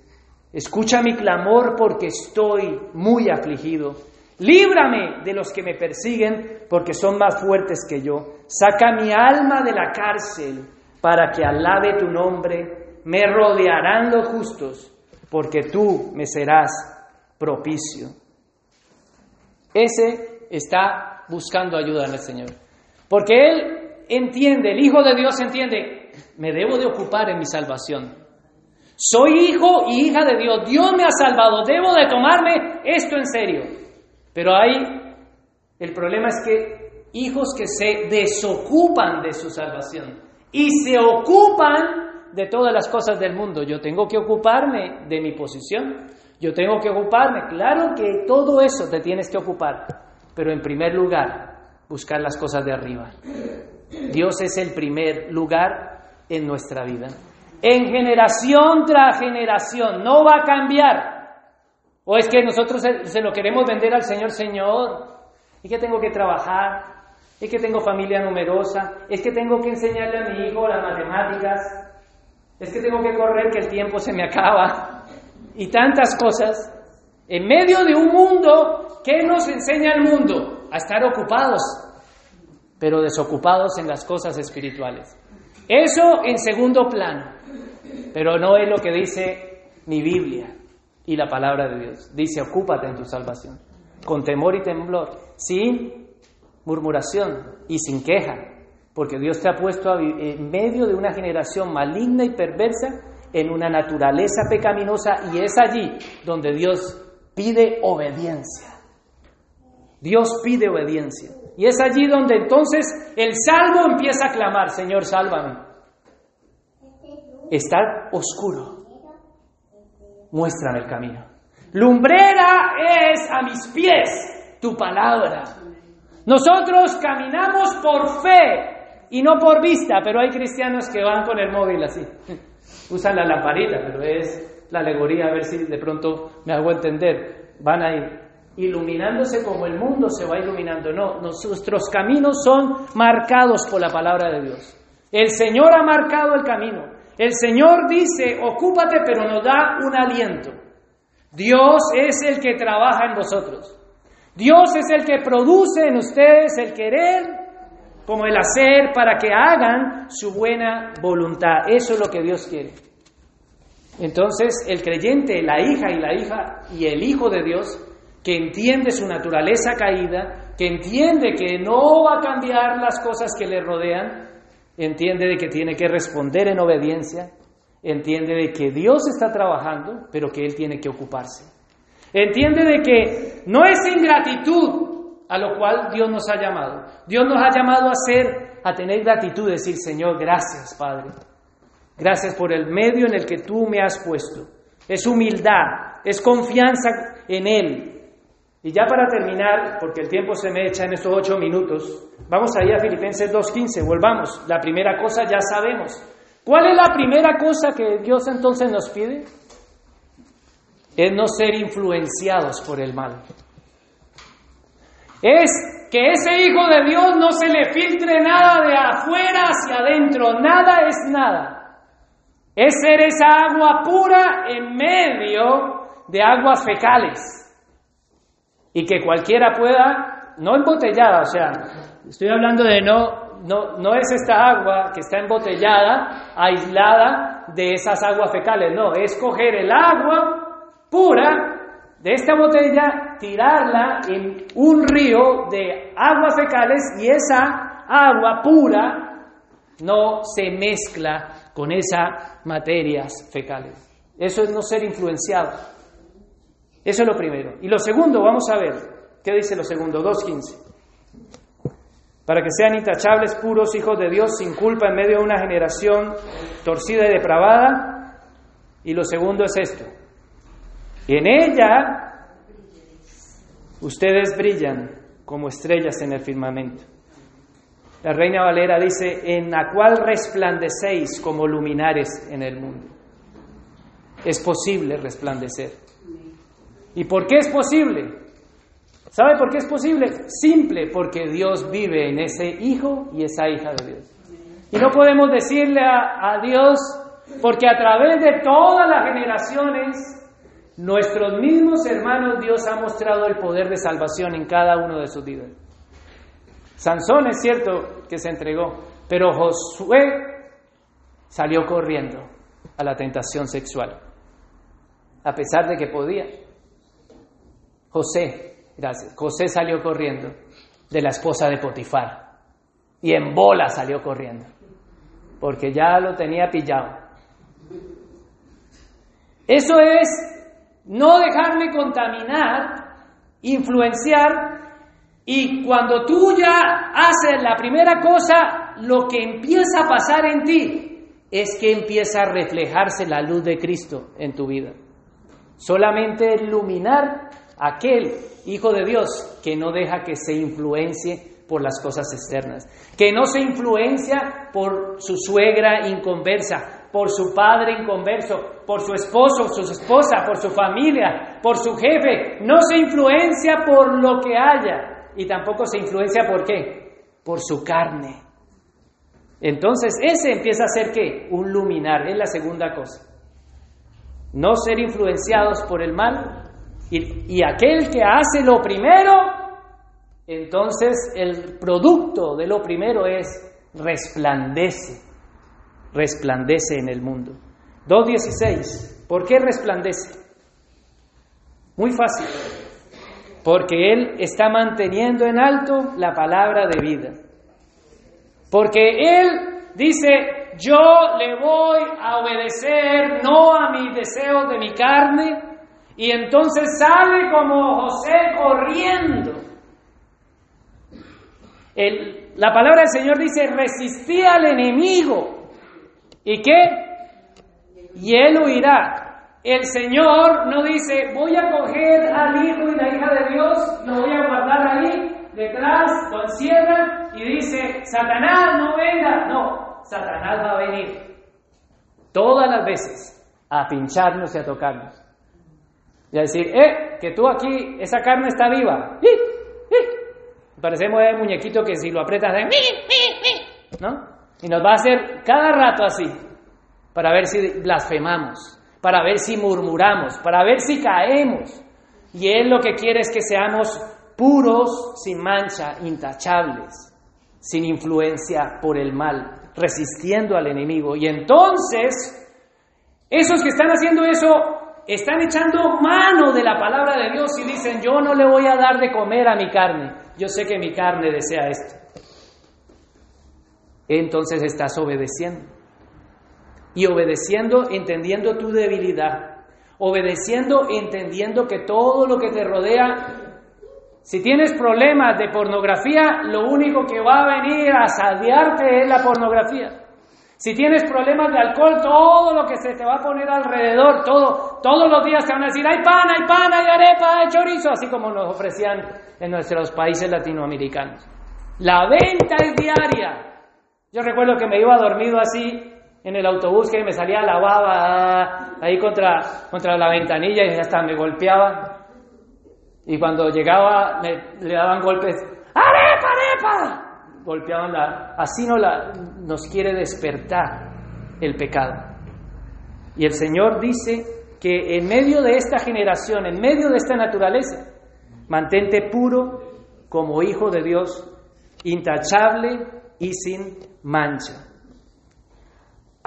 Escucha mi clamor porque estoy muy afligido. Líbrame de los que me persiguen porque son más fuertes que yo. Saca mi alma de la cárcel para que alabe tu nombre, me rodearán los justos, porque tú me serás propicio. Ese está buscando ayuda en el Señor, porque él entiende, el Hijo de Dios entiende, me debo de ocupar en mi salvación. Soy hijo y hija de Dios, Dios me ha salvado, debo de tomarme esto en serio. Pero hay, el problema es que hijos que se desocupan de su salvación y se ocupan de todas las cosas del mundo. Yo tengo que ocuparme de mi posición. Yo tengo que ocuparme. Claro que todo eso te tienes que ocupar. Pero en primer lugar, buscar las cosas de arriba. Dios es el primer lugar en nuestra vida. En generación tras generación. No va a cambiar. O es que nosotros se, lo queremos vender al Señor, Señor. ¿Y que tengo que trabajar? es que tengo familia numerosa, es que tengo que enseñarle a mi hijo las matemáticas, es que tengo que correr que el tiempo se me acaba y tantas cosas. En medio de un mundo, ¿qué nos enseña el mundo? A estar ocupados, pero desocupados en las cosas espirituales. Eso en segundo plano, pero no es lo que dice mi Biblia y la palabra de Dios. Dice, ocúpate en tu salvación, con temor y temblor, sin murmuración y sin queja, porque Dios te ha puesto en medio de una generación maligna y perversa, en una naturaleza pecaminosa, y es allí donde Dios pide obediencia. Dios pide obediencia. Y es allí donde entonces el salvo empieza a clamar, Señor, sálvame. Está oscuro. Muéstrame el camino. Lumbrera es a mis pies tu palabra. Nosotros caminamos por fe y no por vista, pero hay cristianos que van con el móvil así. Usan la lamparita, pero es la alegoría, a ver si de pronto me hago entender. Van a ir iluminándose como el mundo se va iluminando. No, nuestros caminos son marcados por la palabra de Dios. El Señor ha marcado el camino. El Señor dice, ocúpate, pero nos da un aliento. Dios es el que trabaja en vosotros. Dios es el que produce en ustedes el querer como el hacer para que hagan su buena voluntad. Eso es lo que Dios quiere. Entonces, el creyente, la hija y la hija y el hijo de Dios que entiende su naturaleza caída, que entiende que no va a cambiar las cosas que le rodean, entiende de que tiene que responder en obediencia, entiende de que Dios está trabajando, pero que Él tiene que ocuparse. Entiende de que no es ingratitud a lo cual Dios nos ha llamado. Dios nos ha llamado a ser, a tener gratitud, decir, Señor, gracias, Padre. Gracias por el medio en el que tú me has puesto. Es humildad, es confianza en Él, y ya para terminar, porque el tiempo se me echa en estos ocho minutos, vamos ahí a Filipenses 2.15, volvamos. La primera cosa ya sabemos. ¿Cuál es la primera cosa que Dios entonces nos pide? Es no ser influenciados por el mal. Es que ese Hijo de Dios no se le filtre nada de afuera hacia adentro, nada es nada. Es ser esa agua pura en medio de aguas fecales. Y que cualquiera pueda, no embotellada, o sea, estoy hablando de no, no, no es esta agua que está embotellada, aislada de esas aguas fecales, no, es coger el agua pura de esta botella, tirarla en un río de aguas fecales y esa agua pura no se mezcla con esas materias fecales. Eso es no ser influenciado. Eso es lo primero. Y lo segundo, vamos a ver, ¿qué dice lo segundo? 2.15. Para que sean intachables, puros hijos de Dios, sin culpa en medio de una generación torcida y depravada. Y lo segundo es esto. En ella ustedes brillan como estrellas en el firmamento. La Reina Valera dice, en la cual resplandecéis como luminares en el mundo. Es posible resplandecer. ¿Y por qué es posible? ¿Sabe por qué es posible? Simple, porque Dios vive en ese hijo y esa hija de Dios. Y no podemos decirle a, Dios, porque a través de todas las generaciones, nuestros mismos hermanos Dios ha mostrado el poder de salvación en cada uno de sus vidas. Sansón es cierto que se entregó, pero Josué salió corriendo a la tentación sexual, a pesar de que podía. José, gracias, José salió corriendo de la esposa de Potifar y en bola salió corriendo, porque ya lo tenía pillado. Eso es no dejarme contaminar, influenciar, y cuando tú ya haces la primera cosa, lo que empieza a pasar en ti es que empieza a reflejarse la luz de Cristo en tu vida. Solamente iluminar aquel hijo de Dios que no deja que se influencie por las cosas externas, que no se influencia por su suegra inconversa, por su padre inconverso, por su esposo, su esposa, por su familia, por su jefe, no se influencia por lo que haya y tampoco se influencia por qué, por su carne. Entonces ese empieza a ser qué, un luminar, es la segunda cosa. No ser influenciados por el mal, y, aquel que hace lo primero, entonces el producto de lo primero es resplandece, resplandece en el mundo. 2.16. ¿Por qué resplandece? Muy fácil. Porque Él está manteniendo en alto la palabra de vida. Porque Él dice, yo le voy a obedecer no a mis deseos de mi carne. Y entonces sale como José corriendo. la palabra del Señor dice, resistí al enemigo. ¿Y qué? Y él huirá. El Señor no dice, voy a coger al hijo y la hija de Dios, lo voy a guardar ahí, detrás, lo encierra y dice, Satanás, no venga. No, Satanás va a venir todas las veces a pincharnos y a tocarnos. Y a decir, eh, que tú aquí, esa carne está viva. Parecemos el muñequito que si lo aprietas, ¿no? Y nos va a hacer cada rato así para ver si blasfemamos, para ver si murmuramos, para ver si caemos. Y Él lo que quiere es que seamos puros, sin mancha, intachables, sin influencia por el mal, resistiendo al enemigo. Y entonces, esos que están haciendo eso están echando mano de la palabra de Dios y dicen, yo no le voy a dar de comer a mi carne, yo sé que mi carne desea esto. Entonces estás obedeciendo y obedeciendo entendiendo tu debilidad, obedeciendo entendiendo que todo lo que te rodea, si tienes problemas de pornografía, lo único que va a venir a sadearte es la pornografía. Si tienes problemas de alcohol, todo lo que se te va a poner alrededor, todo, todos los días te van a decir, hay pan, hay pan, hay arepa, hay chorizo, así como nos ofrecían en nuestros países latinoamericanos. La venta es diaria. Yo recuerdo que me iba dormido así en el autobús que me salía la baba ahí contra, contra la ventanilla y hasta me golpeaba. Y cuando llegaba me, le daban golpes, ¡arepa, arepa! Golpeaban la... Así no la, nos quiere despertar el pecado. Y el Señor dice que en medio de esta generación, en medio de esta naturaleza, mantente puro como hijo de Dios, intachable y sin mancha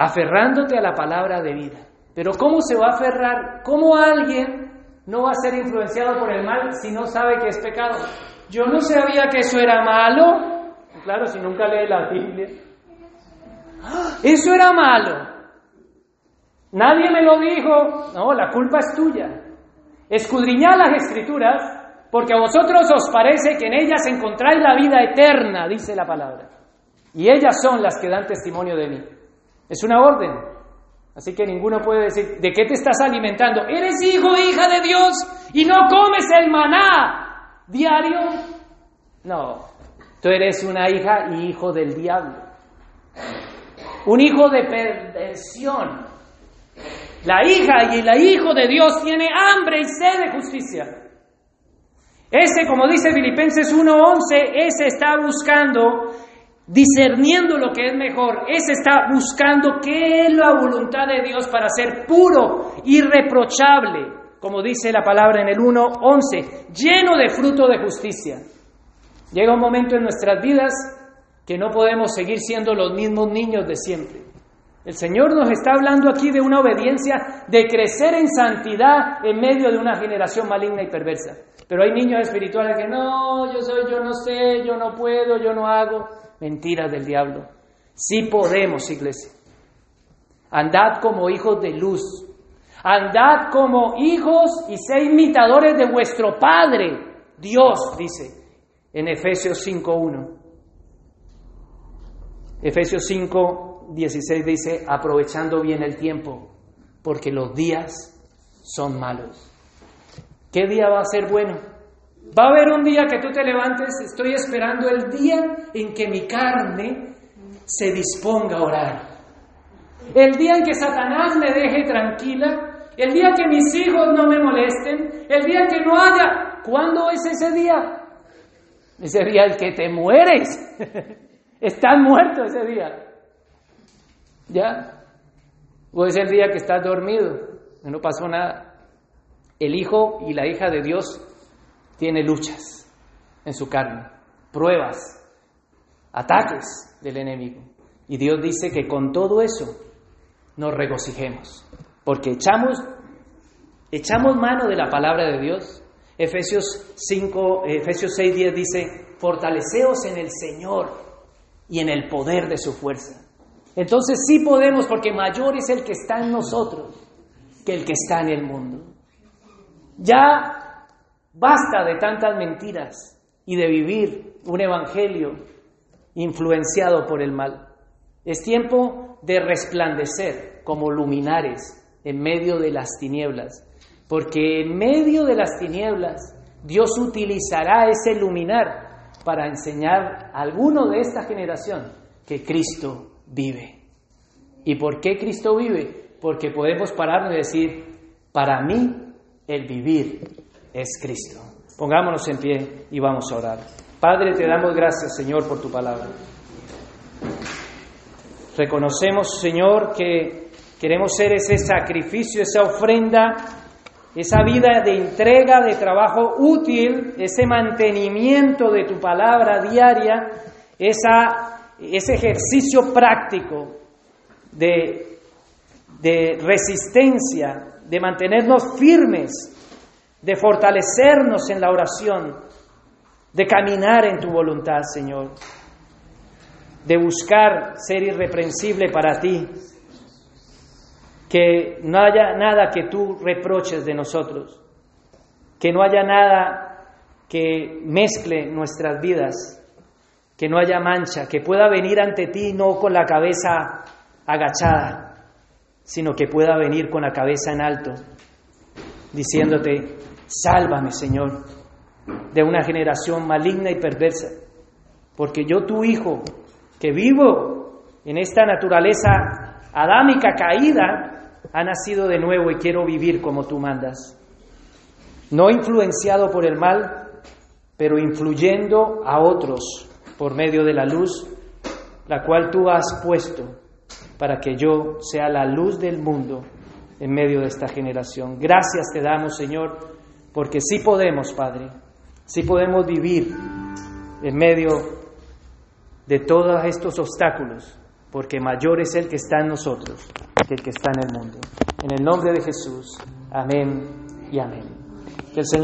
aferrándote a la palabra de vida. Pero ¿cómo se va a aferrar? ¿Cómo alguien no va a ser influenciado por el mal si no sabe que es pecado? Yo no sabía que eso era malo. Claro, si nunca lee la Biblia. Eso era malo. Nadie me lo dijo. No, la culpa es tuya. Escudriñad las escrituras, porque a vosotros os parece que en ellas encontráis la vida eterna, dice la palabra. Y ellas son las que dan testimonio de mí. Es una orden. Así que ninguno puede decir, ¿de qué te estás alimentando? Eres hijo, hija de Dios y no comes el maná diario. No, tú eres una hija y hijo del diablo. Un hijo de perversión. La hija y el hijo de Dios tiene hambre y sed de justicia. Ese, como dice Filipenses 1.11, ese está buscando discerniendo lo que es mejor. Ese está buscando qué es la voluntad de Dios para ser puro, irreprochable, como dice la palabra en el 1.11, lleno de fruto de justicia. Llega un momento en nuestras vidas que no podemos seguir siendo los mismos niños de siempre. El Señor nos está hablando aquí de una obediencia, de crecer en santidad en medio de una generación maligna y perversa. Pero hay niños espirituales que no, yo soy, yo no sé, yo no puedo, yo no hago. Mentiras del diablo. Sí podemos, iglesia. Andad como hijos de luz. Andad como hijos y sé imitadores de vuestro Padre. Dios, dice en Efesios 5.1. Efesios 5.16 dice, aprovechando bien el tiempo, porque los días son malos. ¿Qué día va a ser bueno? Va a haber un día que tú te levantes, estoy esperando el día en que mi carne se disponga a orar. El día en que Satanás me deje tranquila, el día que mis hijos no me molesten, el día que no haya... ¿Cuándo es ese día? Ese día el que te mueres. [laughs] estás muerto ese día. ¿Ya? O es el día que estás dormido, no pasó nada. El hijo y la hija de Dios tiene luchas en su carne, pruebas, ataques del enemigo. Y Dios dice que con todo eso nos regocijemos, porque echamos, echamos mano de la palabra de Dios. Efesios 5, Efesios 6, 10 dice, fortaleceos en el Señor y en el poder de su fuerza. Entonces sí podemos, porque mayor es el que está en nosotros que el que está en el mundo. Ya basta de tantas mentiras y de vivir un evangelio influenciado por el mal. Es tiempo de resplandecer como luminares en medio de las tinieblas, porque en medio de las tinieblas Dios utilizará ese luminar para enseñar a alguno de esta generación que Cristo vive. ¿Y por qué Cristo vive? Porque podemos pararnos y decir, para mí el vivir es Cristo. Pongámonos en pie y vamos a orar. Padre, te damos gracias, Señor, por tu palabra. Reconocemos, Señor, que queremos ser ese sacrificio, esa ofrenda, esa vida de entrega, de trabajo útil, ese mantenimiento de tu palabra diaria, esa, ese ejercicio práctico de, de resistencia, de mantenernos firmes, de fortalecernos en la oración, de caminar en tu voluntad, Señor de buscar ser irreprensible para ti, que no haya nada que tú reproches de nosotros, que no haya nada que mezcle nuestras vidas, que no haya mancha, que pueda venir ante ti no con la cabeza agachada, sino que pueda venir con la cabeza en alto, diciéndote, sálvame Señor, de una generación maligna y perversa, porque yo tu Hijo que vivo en esta naturaleza adámica caída, ha nacido de nuevo y quiero vivir como tú mandas. No influenciado por el mal, pero influyendo a otros por medio de la luz, la cual tú has puesto para que yo sea la luz del mundo en medio de esta generación. Gracias te damos, Señor, porque sí podemos, Padre, sí podemos vivir en medio de todos estos obstáculos, porque mayor es el que está en nosotros que el que está en el mundo. En el nombre de Jesús, amén y amén. Que el Señor